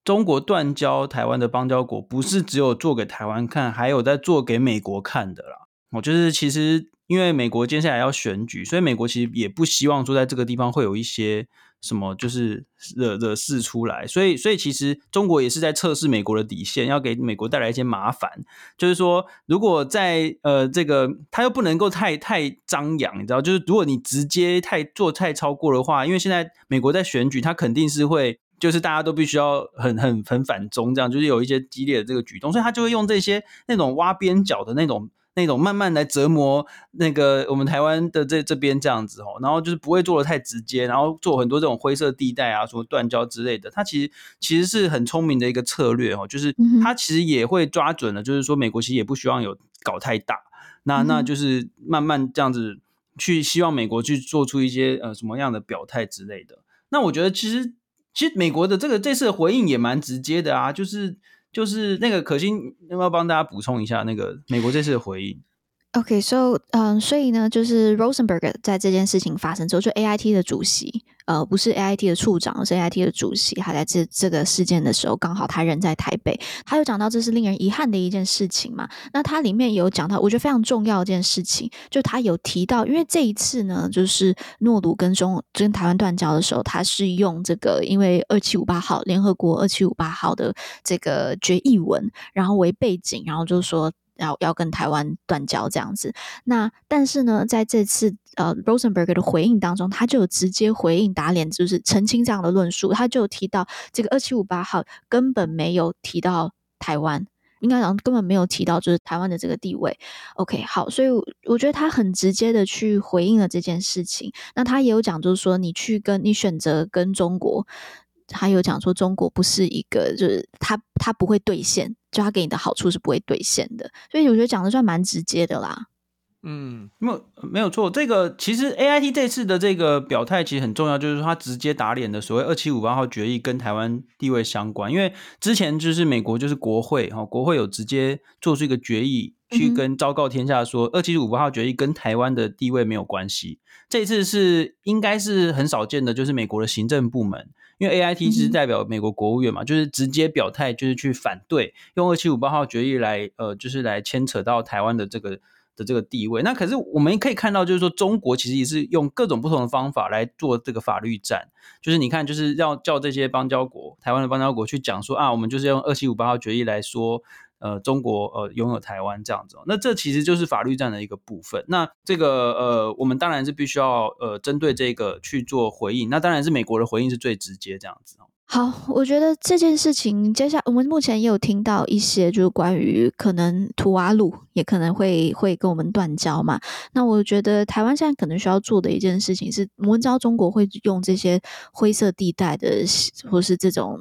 中国断交台湾的邦交国，不是只有做给台湾看，还有在做给美国看的啦。我就是其实因为美国接下来要选举，所以美国其实也不希望说在这个地方会有一些。什么就是惹惹事出来，所以所以其实中国也是在测试美国的底线，要给美国带来一些麻烦。就是说，如果在呃这个他又不能够太太张扬，你知道，就是如果你直接太做太超过的话，因为现在美国在选举，他肯定是会就是大家都必须要很很很反中，这样就是有一些激烈的这个举动，所以他就会用这些那种挖边角的那种。那种慢慢来折磨那个我们台湾的这这边这样子哦，然后就是不会做的太直接，然后做很多这种灰色地带啊，什么断交之类的，他其实其实是很聪明的一个策略哦，就是他其实也会抓准了，就是说美国其实也不希望有搞太大，那那就是慢慢这样子去希望美国去做出一些呃什么样的表态之类的。那我觉得其实其实美国的这个这次的回应也蛮直接的啊，就是。就是那个可心要不要帮大家补充一下那个美国这次的回应？OK，so，、嗯、所以呢，就是 Rosenberg 在这件事情发生之后，就 AIT 的主席。呃，不是 AIT 的处长，是 AIT 的主席。他在这这个事件的时候，刚好他人在台北，他有讲到这是令人遗憾的一件事情嘛。那他里面有讲到，我觉得非常重要一件事情，就他有提到，因为这一次呢，就是诺鲁跟中跟台湾断交的时候，他是用这个因为二七五八号联合国二七五八号的这个决议文，然后为背景，然后就是说。要要跟台湾断交这样子，那但是呢，在这次呃 Rosenberg 的回应当中，他就有直接回应打脸，就是澄清这样的论述。他就有提到这个二七五八号根本没有提到台湾，应该讲根本没有提到就是台湾的这个地位。OK，好，所以我觉得他很直接的去回应了这件事情。那他也有讲，就是说你去跟你选择跟中国。他有讲说，中国不是一个，就是他他不会兑现，就他给你的好处是不会兑现的，所以我觉得讲的算蛮直接的啦。嗯，没有没有错，这个其实 AIT 这次的这个表态其实很重要，就是说他直接打脸的所谓二七五八号决议跟台湾地位相关，因为之前就是美国就是国会哈，国会有直接做出一个决议，去跟昭告天下说二七五八号决议跟台湾的地位没有关系。这次是应该是很少见的，就是美国的行政部门。因为 AIT 是代表美国国务院嘛，嗯、就是直接表态，就是去反对用二七五八号决议来，呃，就是来牵扯到台湾的这个的这个地位。那可是我们可以看到，就是说中国其实也是用各种不同的方法来做这个法律战。就是你看，就是要叫这些邦交国，台湾的邦交国去讲说啊，我们就是用二七五八号决议来说。呃，中国呃拥有台湾这样子，那这其实就是法律战的一个部分。那这个呃，我们当然是必须要呃针对这个去做回应。那当然是美国的回应是最直接这样子。好，我觉得这件事情，接下来我们目前也有听到一些，就是关于可能图瓦鲁也可能会会跟我们断交嘛。那我觉得台湾现在可能需要做的一件事情是，我们知道中国会用这些灰色地带的，或是这种。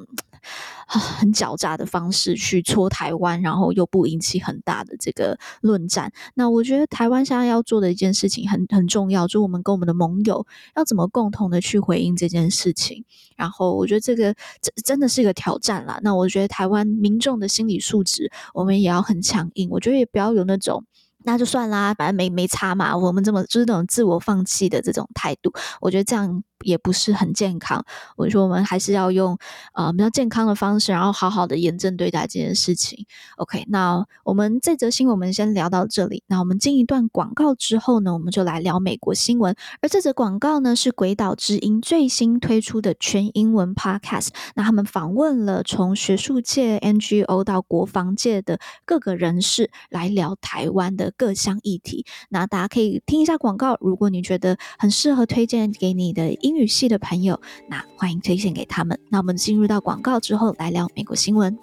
很狡诈的方式去戳台湾，然后又不引起很大的这个论战。那我觉得台湾现在要做的一件事情很很重要，就我们跟我们的盟友要怎么共同的去回应这件事情。然后我觉得这个真真的是一个挑战啦。那我觉得台湾民众的心理素质，我们也要很强硬。我觉得也不要有那种。那就算啦，反正没没差嘛。我们这么就是那种自我放弃的这种态度，我觉得这样也不是很健康。我说我们还是要用呃比较健康的方式，然后好好的严正对待这件事情。OK，那我们这则新闻我们先聊到这里。那我们进一段广告之后呢，我们就来聊美国新闻。而这则广告呢是鬼岛之音最新推出的全英文 Podcast。那他们访问了从学术界、NGO 到国防界的各个人士，来聊台湾的。各项议题，那大家可以听一下广告。如果你觉得很适合推荐给你的英语系的朋友，那欢迎推荐给他们。那我们进入到广告之后，来聊美国新闻。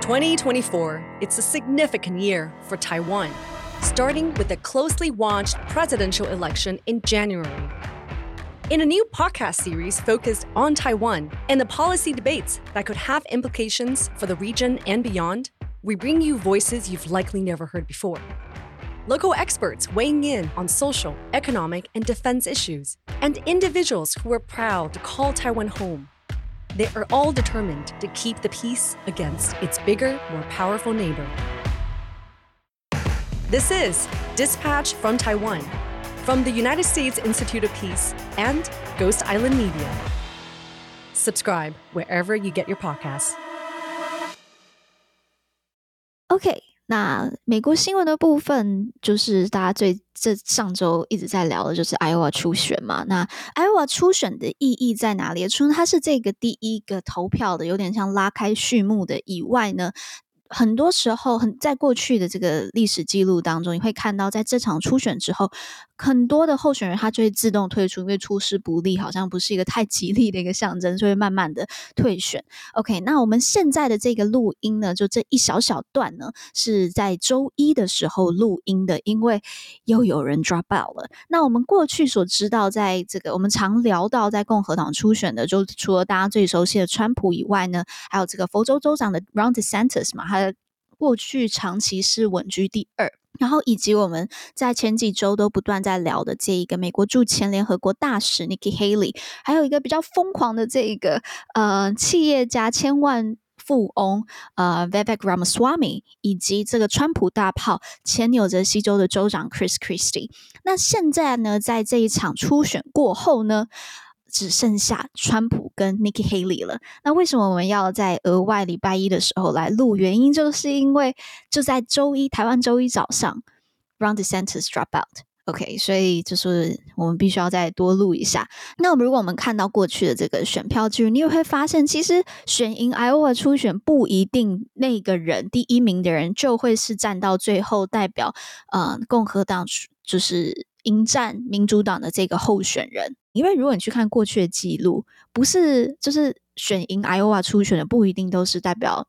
Twenty twenty four, it's a significant year for Taiwan, starting with a closely watched presidential election in January. In a new podcast series focused on Taiwan and the policy debates that could have implications for the region and beyond, we bring you voices you've likely never heard before. Local experts weighing in on social, economic, and defense issues, and individuals who are proud to call Taiwan home. They are all determined to keep the peace against its bigger, more powerful neighbor. This is Dispatch from Taiwan, from the United States Institute of Peace and Ghost Island Media. Subscribe wherever you get your podcasts. OK，那美国新闻的部分就是大家最这上周一直在聊的，就是 Iowa 初选嘛。那 Iowa 初选的意义在哪里？除了它是这个第一个投票的，有点像拉开序幕的以外呢？很多时候，很在过去的这个历史记录当中，你会看到，在这场初选之后，很多的候选人他就会自动退出，因为出师不利，好像不是一个太吉利的一个象征，就会慢慢的退选。OK，那我们现在的这个录音呢，就这一小小段呢，是在周一的时候录音的，因为又有人 drop out 了。那我们过去所知道，在这个我们常聊到在共和党初选的，就除了大家最熟悉的川普以外呢，还有这个佛州州长的 Ron DeSantis 嘛，他。过去长期是稳居第二，然后以及我们在前几周都不断在聊的这一个美国驻前联合国大使 Nikki Haley，还有一个比较疯狂的这一个呃企业家千万富翁呃 Vivek Ramaswamy，以及这个川普大炮前纽泽西州的州长 Chris Christie。那现在呢，在这一场初选过后呢，只剩下川普跟 Nikki Haley 了。那为什么我们要在额外礼拜一的时候来录？原因就是因为就在周一，台湾周一早上，Ron DeSantis drop out。OK，所以就是我们必须要再多录一下。那我们如果我们看到过去的这个选票记录，你也会发现，其实选赢 Iowa 初选不一定那个人第一名的人就会是站到最后代表呃共和党就是迎战民主党的这个候选人。因为如果你去看过去的记录，不是就是选赢 Iowa 初选的不一定都是代表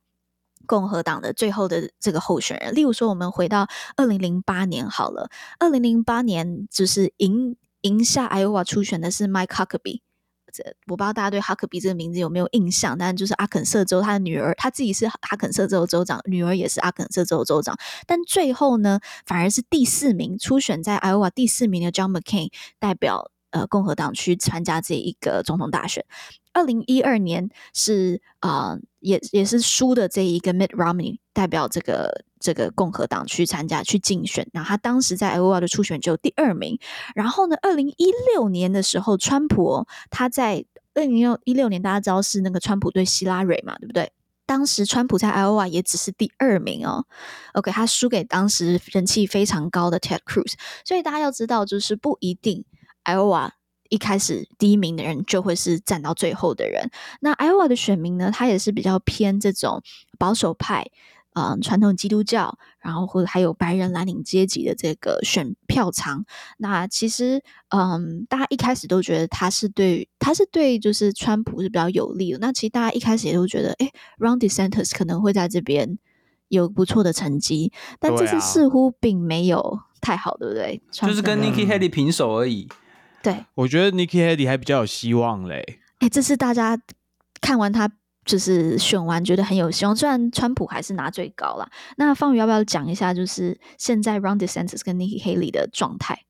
共和党的最后的这个候选人。例如说，我们回到二零零八年好了，二零零八年就是赢赢下 Iowa 初选的是 Mike Huckabee。这我不知道大家对 huckabe 这个名字有没有印象，但就是阿肯色州他的女儿，他自己是阿肯色州州长，女儿也是阿肯色州州长。但最后呢，反而是第四名初选在 Iowa 第四名的 John McCain 代表。呃，共和党去参加这一个总统大选。二零一二年是啊、也也是输的这一个 Mitt Romney 代表这个这个共和党去参加去竞选。然后他当时在 Iowa 的初选只有第二名。然后呢，二零一六年的时候，川普他在二零一六年大家知道是那个川普对希拉蕊嘛，对不对？当时川普在 Iowa 也只是第二名哦。OK，他输给当时人气非常高的 Ted Cruz。所以大家要知道，就是不一定。Iowa 一开始第一名的人就会是站到最后的人。那 Iowa 的选民呢，他也是比较偏这种保守派，嗯、呃，传统基督教，然后或者还有白人蓝领阶级的这个选票仓。那其实，嗯，大家一开始都觉得他是对，他是对，就是川普是比较有利的。那其实大家一开始也都觉得，哎，Ron DeSantis 可能会在这边有不错的成绩，但这次似乎并没有太好，对不对？就是跟 Nikki Haley 平手而已。对，我觉得 Nikki Haley 还比较有希望嘞。哎，这是大家看完他就是选完，觉得很有希望。虽然川普还是拿最高了。那方宇要不要讲一下，就是现在 Ron DeSantis 跟 Nikki Haley 的状态？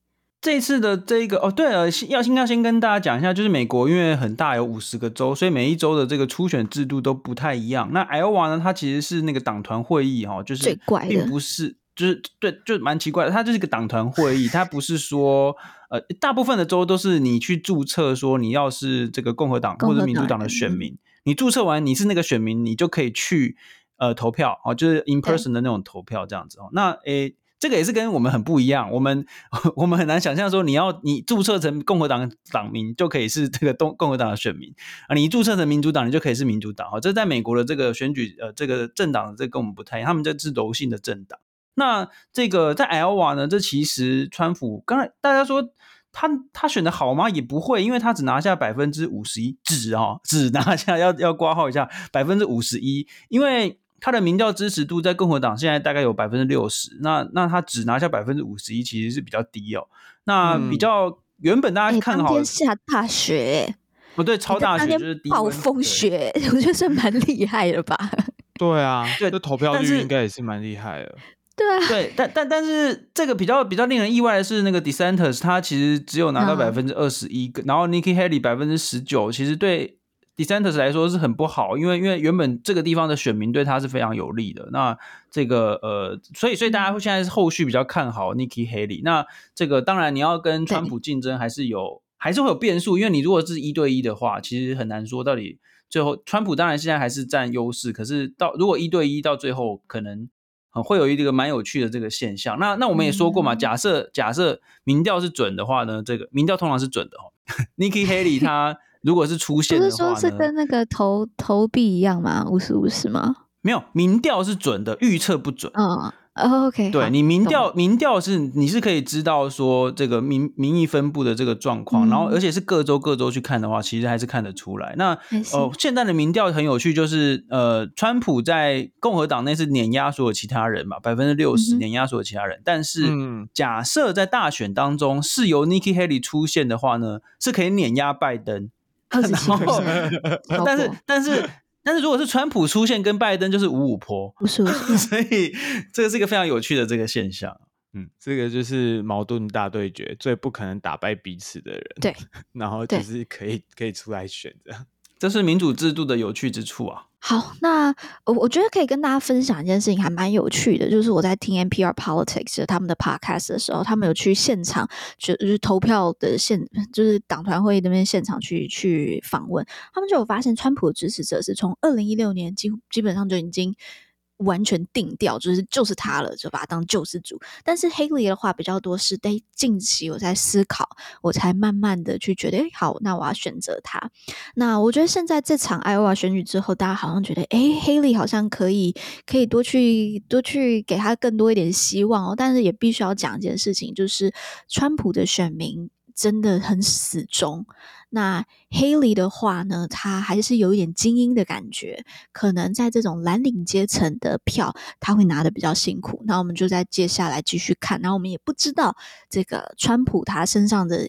这次的这一个哦，对了，要先要先跟大家讲一下，就是美国因为很大，有五十个州，所以每一州的这个初选制度都不太一样。那 Iowa 呢，它其实是那个党团会议哈，就是最怪的，并不是。就是对，就蛮奇怪的。它就是一个党团会议，它不是说呃，大部分的州都是你去注册，说你要是这个共和党或者民主党的选民，你注册完你是那个选民，你就可以去呃投票哦，就是 in person 的那种投票这样子哦。那诶，这个也是跟我们很不一样，我们我们很难想象说你要你注册成共和党党民就可以是这个东共和党的选民啊，你注册成民主党你就可以是民主党哈。这在美国的这个选举呃，这个政党这跟我们不太一样，他们这是柔性的政党。那这个在 Iowa 呢？这其实川普刚才大家说他他选的好吗？也不会，因为他只拿下百分之五十一，只哦，只拿下要要挂号一下百分之五十一，因为他的民调支持度在共和党现在大概有百分之六十，那那他只拿下百分之五十一，其实是比较低哦。那比较原本大家看好的、嗯、下大雪，不对，超大雪就是暴风雪，*laughs* 我觉得是蛮厉害的吧？*laughs* 对啊，对，这投票率应该也是蛮厉害的。对啊，对，但但但是这个比较比较令人意外的是，那个 Dissenters 他其实只有拿到百分之二十一，然后 Nikki Haley 百分之十九，其实对 Dissenters 来说是很不好，因为因为原本这个地方的选民对他是非常有利的。那这个呃，所以所以大家现在是后续比较看好 Nikki Haley。那这个当然你要跟川普竞争，还是有还是会有变数，因为你如果是一对一的话，其实很难说到底最后川普当然现在还是占优势，可是到如果一对一到最后可能。会有一个蛮有趣的这个现象。那那我们也说过嘛，嗯、假设假设民调是准的话呢，这个民调通常是准的哦。*laughs* Nikki Haley 他如果是出现的话，不是说是跟那个投投币一样吗？五十五十吗？没有，民调是准的，预测不准。嗯。Oh, OK，对你民调，民调是你是可以知道说这个民民意分布的这个状况，嗯、然后而且是各州各州去看的话，其实还是看得出来。那呃，现在的民调很有趣，就是呃，川普在共和党内是碾压所有其他人嘛，百分之六十碾压所有其他人。嗯、但是假设在大选当中是由 Nikki Haley 出现的话呢，是可以碾压拜登。*laughs* 然后，*laughs* 但是但是。但是如果是川普出现，跟拜登就是五五坡，不是，不是，*laughs* 所以这个是一个非常有趣的这个现象。嗯，这个就是矛盾大对决，最不可能打败彼此的人。对，*laughs* 然后就是可以可以出来选的。这是民主制度的有趣之处啊！好，那我我觉得可以跟大家分享一件事情，还蛮有趣的，就是我在听 NPR Politics 他们的 Podcast 的时候，他们有去现场，就是投票的现，就是党团会议那边现场去去访问，他们就有发现，川普的支持者是从二零一六年几乎基本上就已经。完全定调，就是就是他了，就把他当救世主。但是 Haley 的话比较多是，得近期我在思考，我才慢慢的去觉得，诶好，那我要选择他。那我觉得现在这场 Iowa 选举之后，大家好像觉得，诶 Haley 好像可以，可以多去多去给他更多一点希望哦。但是也必须要讲一件事情，就是川普的选民真的很死忠。那 Haley 的话呢，他还是有一点精英的感觉，可能在这种蓝领阶层的票，他会拿的比较辛苦。那我们就在接下来继续看，然后我们也不知道这个川普他身上的。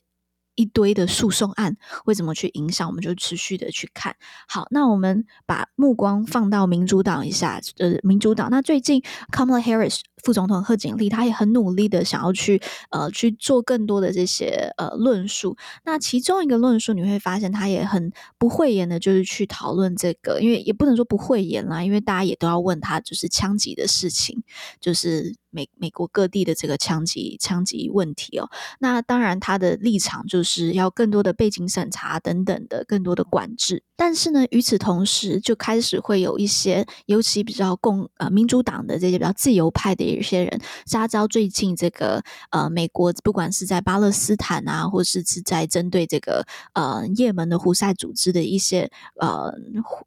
一堆的诉讼案会怎么去影响？我们就持续的去看。好，那我们把目光放到民主党一下，呃，民主党。那最近 Kamala Harris 副总统贺锦丽，她也很努力的想要去呃去做更多的这些呃论述。那其中一个论述，你会发现她也很不讳言的，就是去讨论这个，因为也不能说不讳言啦，因为大家也都要问他，就是枪击的事情，就是。美美国各地的这个枪击枪击问题哦，那当然他的立场就是要更多的背景审查等等的更多的管制，但是呢，与此同时就开始会有一些，尤其比较共呃民主党的这些比较自由派的有些人，加上最近这个呃美国不管是在巴勒斯坦啊，或是是在针对这个呃也门的胡塞组织的一些呃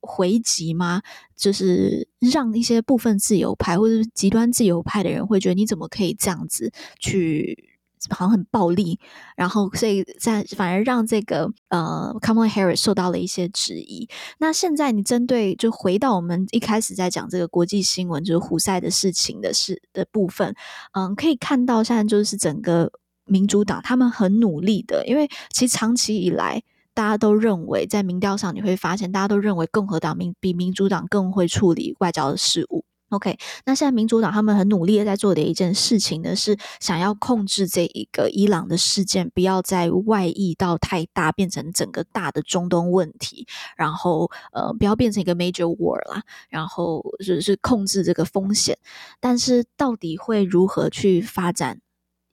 回击吗？就是让一些部分自由派或者是极端自由派的人会觉得你怎么可以这样子去，好像很暴力，然后所以在反而让这个呃，Kamala Harris 受到了一些质疑。那现在你针对就回到我们一开始在讲这个国际新闻，就是胡塞的事情的事的部分，嗯，可以看到现在就是整个民主党他们很努力的，因为其实长期以来。大家都认为，在民调上你会发现，大家都认为共和党民比民主党更会处理外交的事务。OK，那现在民主党他们很努力的在做的一件事情呢，是想要控制这一个伊朗的事件，不要再外溢到太大，变成整个大的中东问题，然后呃，不要变成一个 major war 啦，然后就是控制这个风险。但是到底会如何去发展？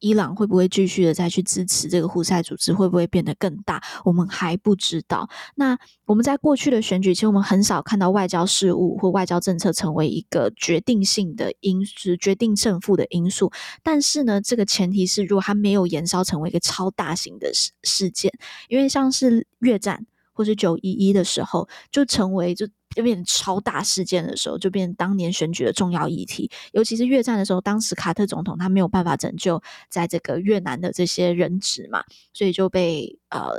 伊朗会不会继续的再去支持这个胡塞组织？会不会变得更大？我们还不知道。那我们在过去的选举，其实我们很少看到外交事务或外交政策成为一个决定性的因素，决定胜负的因素。但是呢，这个前提是如果它没有延烧成为一个超大型的事事件，因为像是越战或是九一一的时候，就成为就。就变成超大事件的时候，就变成当年选举的重要议题。尤其是越战的时候，当时卡特总统他没有办法拯救在这个越南的这些人质嘛，所以就被呃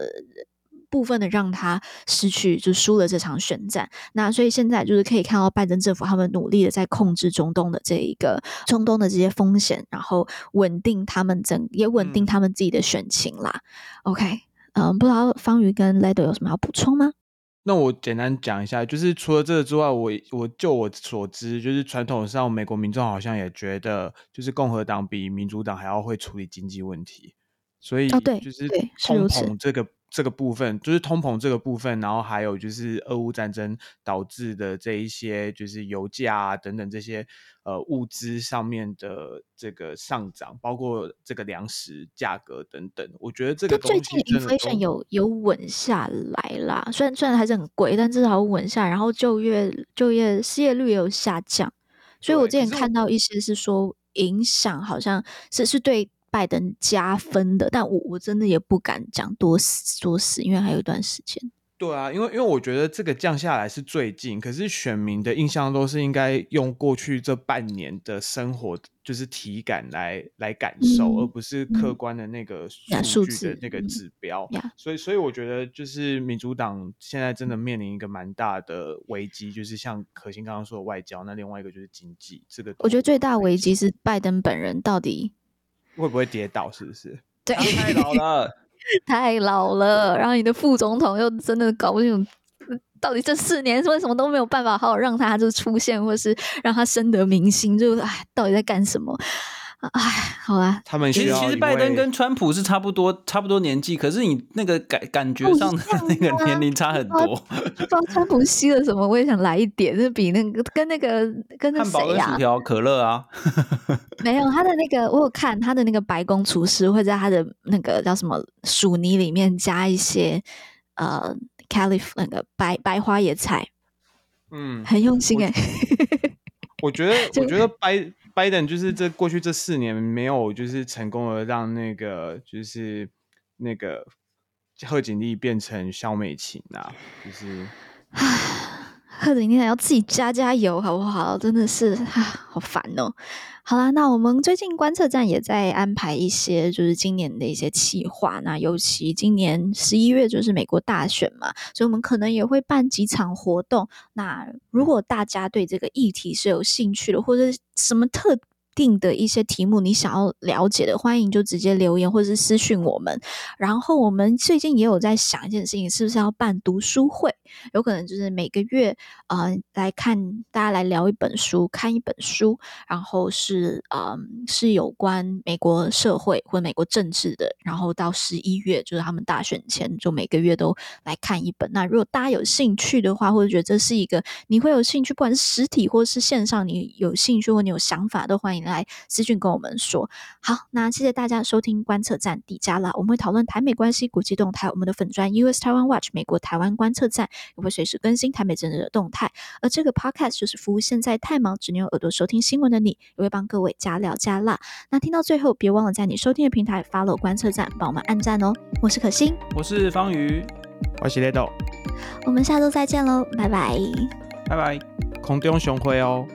部分的让他失去，就输了这场选战。那所以现在就是可以看到拜登政府他们努力的在控制中东的这一个中东的这些风险，然后稳定他们整也稳定他们自己的选情啦。嗯、OK，嗯，不知道方瑜跟 Ledo 有什么要补充吗？那我简单讲一下，就是除了这个之外，我我就我所知，就是传统上美国民众好像也觉得，就是共和党比民主党还要会处理经济问题，所以就是通膨这个这个部分，就是通膨这个部分，然后还有就是俄乌战争导致的这一些，就是油价啊等等这些呃物资上面的这个上涨，包括这个粮食价格等等，我觉得这个最近的 inflation 有有稳下来啦，虽然虽然还是很贵，但至少稳下来，然后就业就业失业率也有下降，所以我之前看到一些是说影响好像是是对。拜登加分的，但我我真的也不敢讲多死多死，因为还有一段时间。对啊，因为因为我觉得这个降下来是最近，可是选民的印象都是应该用过去这半年的生活就是体感来来感受，嗯、而不是客观的那个数据的那个指标。嗯、所以所以我觉得就是民主党现在真的面临一个蛮大的危机，就是像可心刚刚说的外交，那另外一个就是经济。这个我觉得最大危机是拜登本人到底。会不会跌倒？是不是？对，太老了，太老了。*laughs* 然后你的副总统又真的搞不清楚，到底这四年为什么都没有办法好好让他就出现，或是让他深得民心？就哎，到底在干什么？哎，好啊，他们其实其实拜登跟川普是差不多差不多年纪，可是你那个感感觉上的那个年龄差很多。不知道川普吸了什么，我也想来一点，就比那个跟那个跟那谁呀？汉薯条、可乐啊，没有他的那个，我有看他的那个白宫厨师会在他的那个叫什么薯泥里面加一些呃 Calif 那个白白花野菜，嗯，很用心哎、欸。我觉得，*laughs* 我觉得白。拜登就是这过去这四年没有就是成功的让那个就是那个贺锦丽变成肖美琴啊，就是贺锦丽要自己加加油好不好？真的是啊，好烦哦。好啦，那我们最近观测站也在安排一些就是今年的一些企划，那尤其今年十一月就是美国大选嘛，所以我们可能也会办几场活动。那如果大家对这个议题是有兴趣的，或者什么特定的一些题目你想要了解的，欢迎就直接留言或者是私讯我们。然后我们最近也有在想一件事情，是不是要办读书会？有可能就是每个月呃来看大家来聊一本书，看一本书，然后是呃是有关美国社会或美国政治的。然后到十一月就是他们大选前，就每个月都来看一本。那如果大家有兴趣的话，或者觉得这是一个你会有兴趣，不管是实体或是线上，你有兴趣或你有想法，都欢迎。来私讯跟我们说。好，那谢谢大家收听观测站底加拉，我们会讨论台美关系、国际动态。我们的粉专 US Taiwan Watch 美国台湾观测站也会随时更新台美政治的动态。而这个 Podcast 就是服务现在太忙只能用耳朵收听新闻的你，也会帮各位加料加辣。那听到最后，别忘了在你收听的平台 follow 观测站，帮我们按赞哦。我是可心，我是方瑜，我是雷豆，我们下周再见喽，拜拜，拜拜，空中相会哦。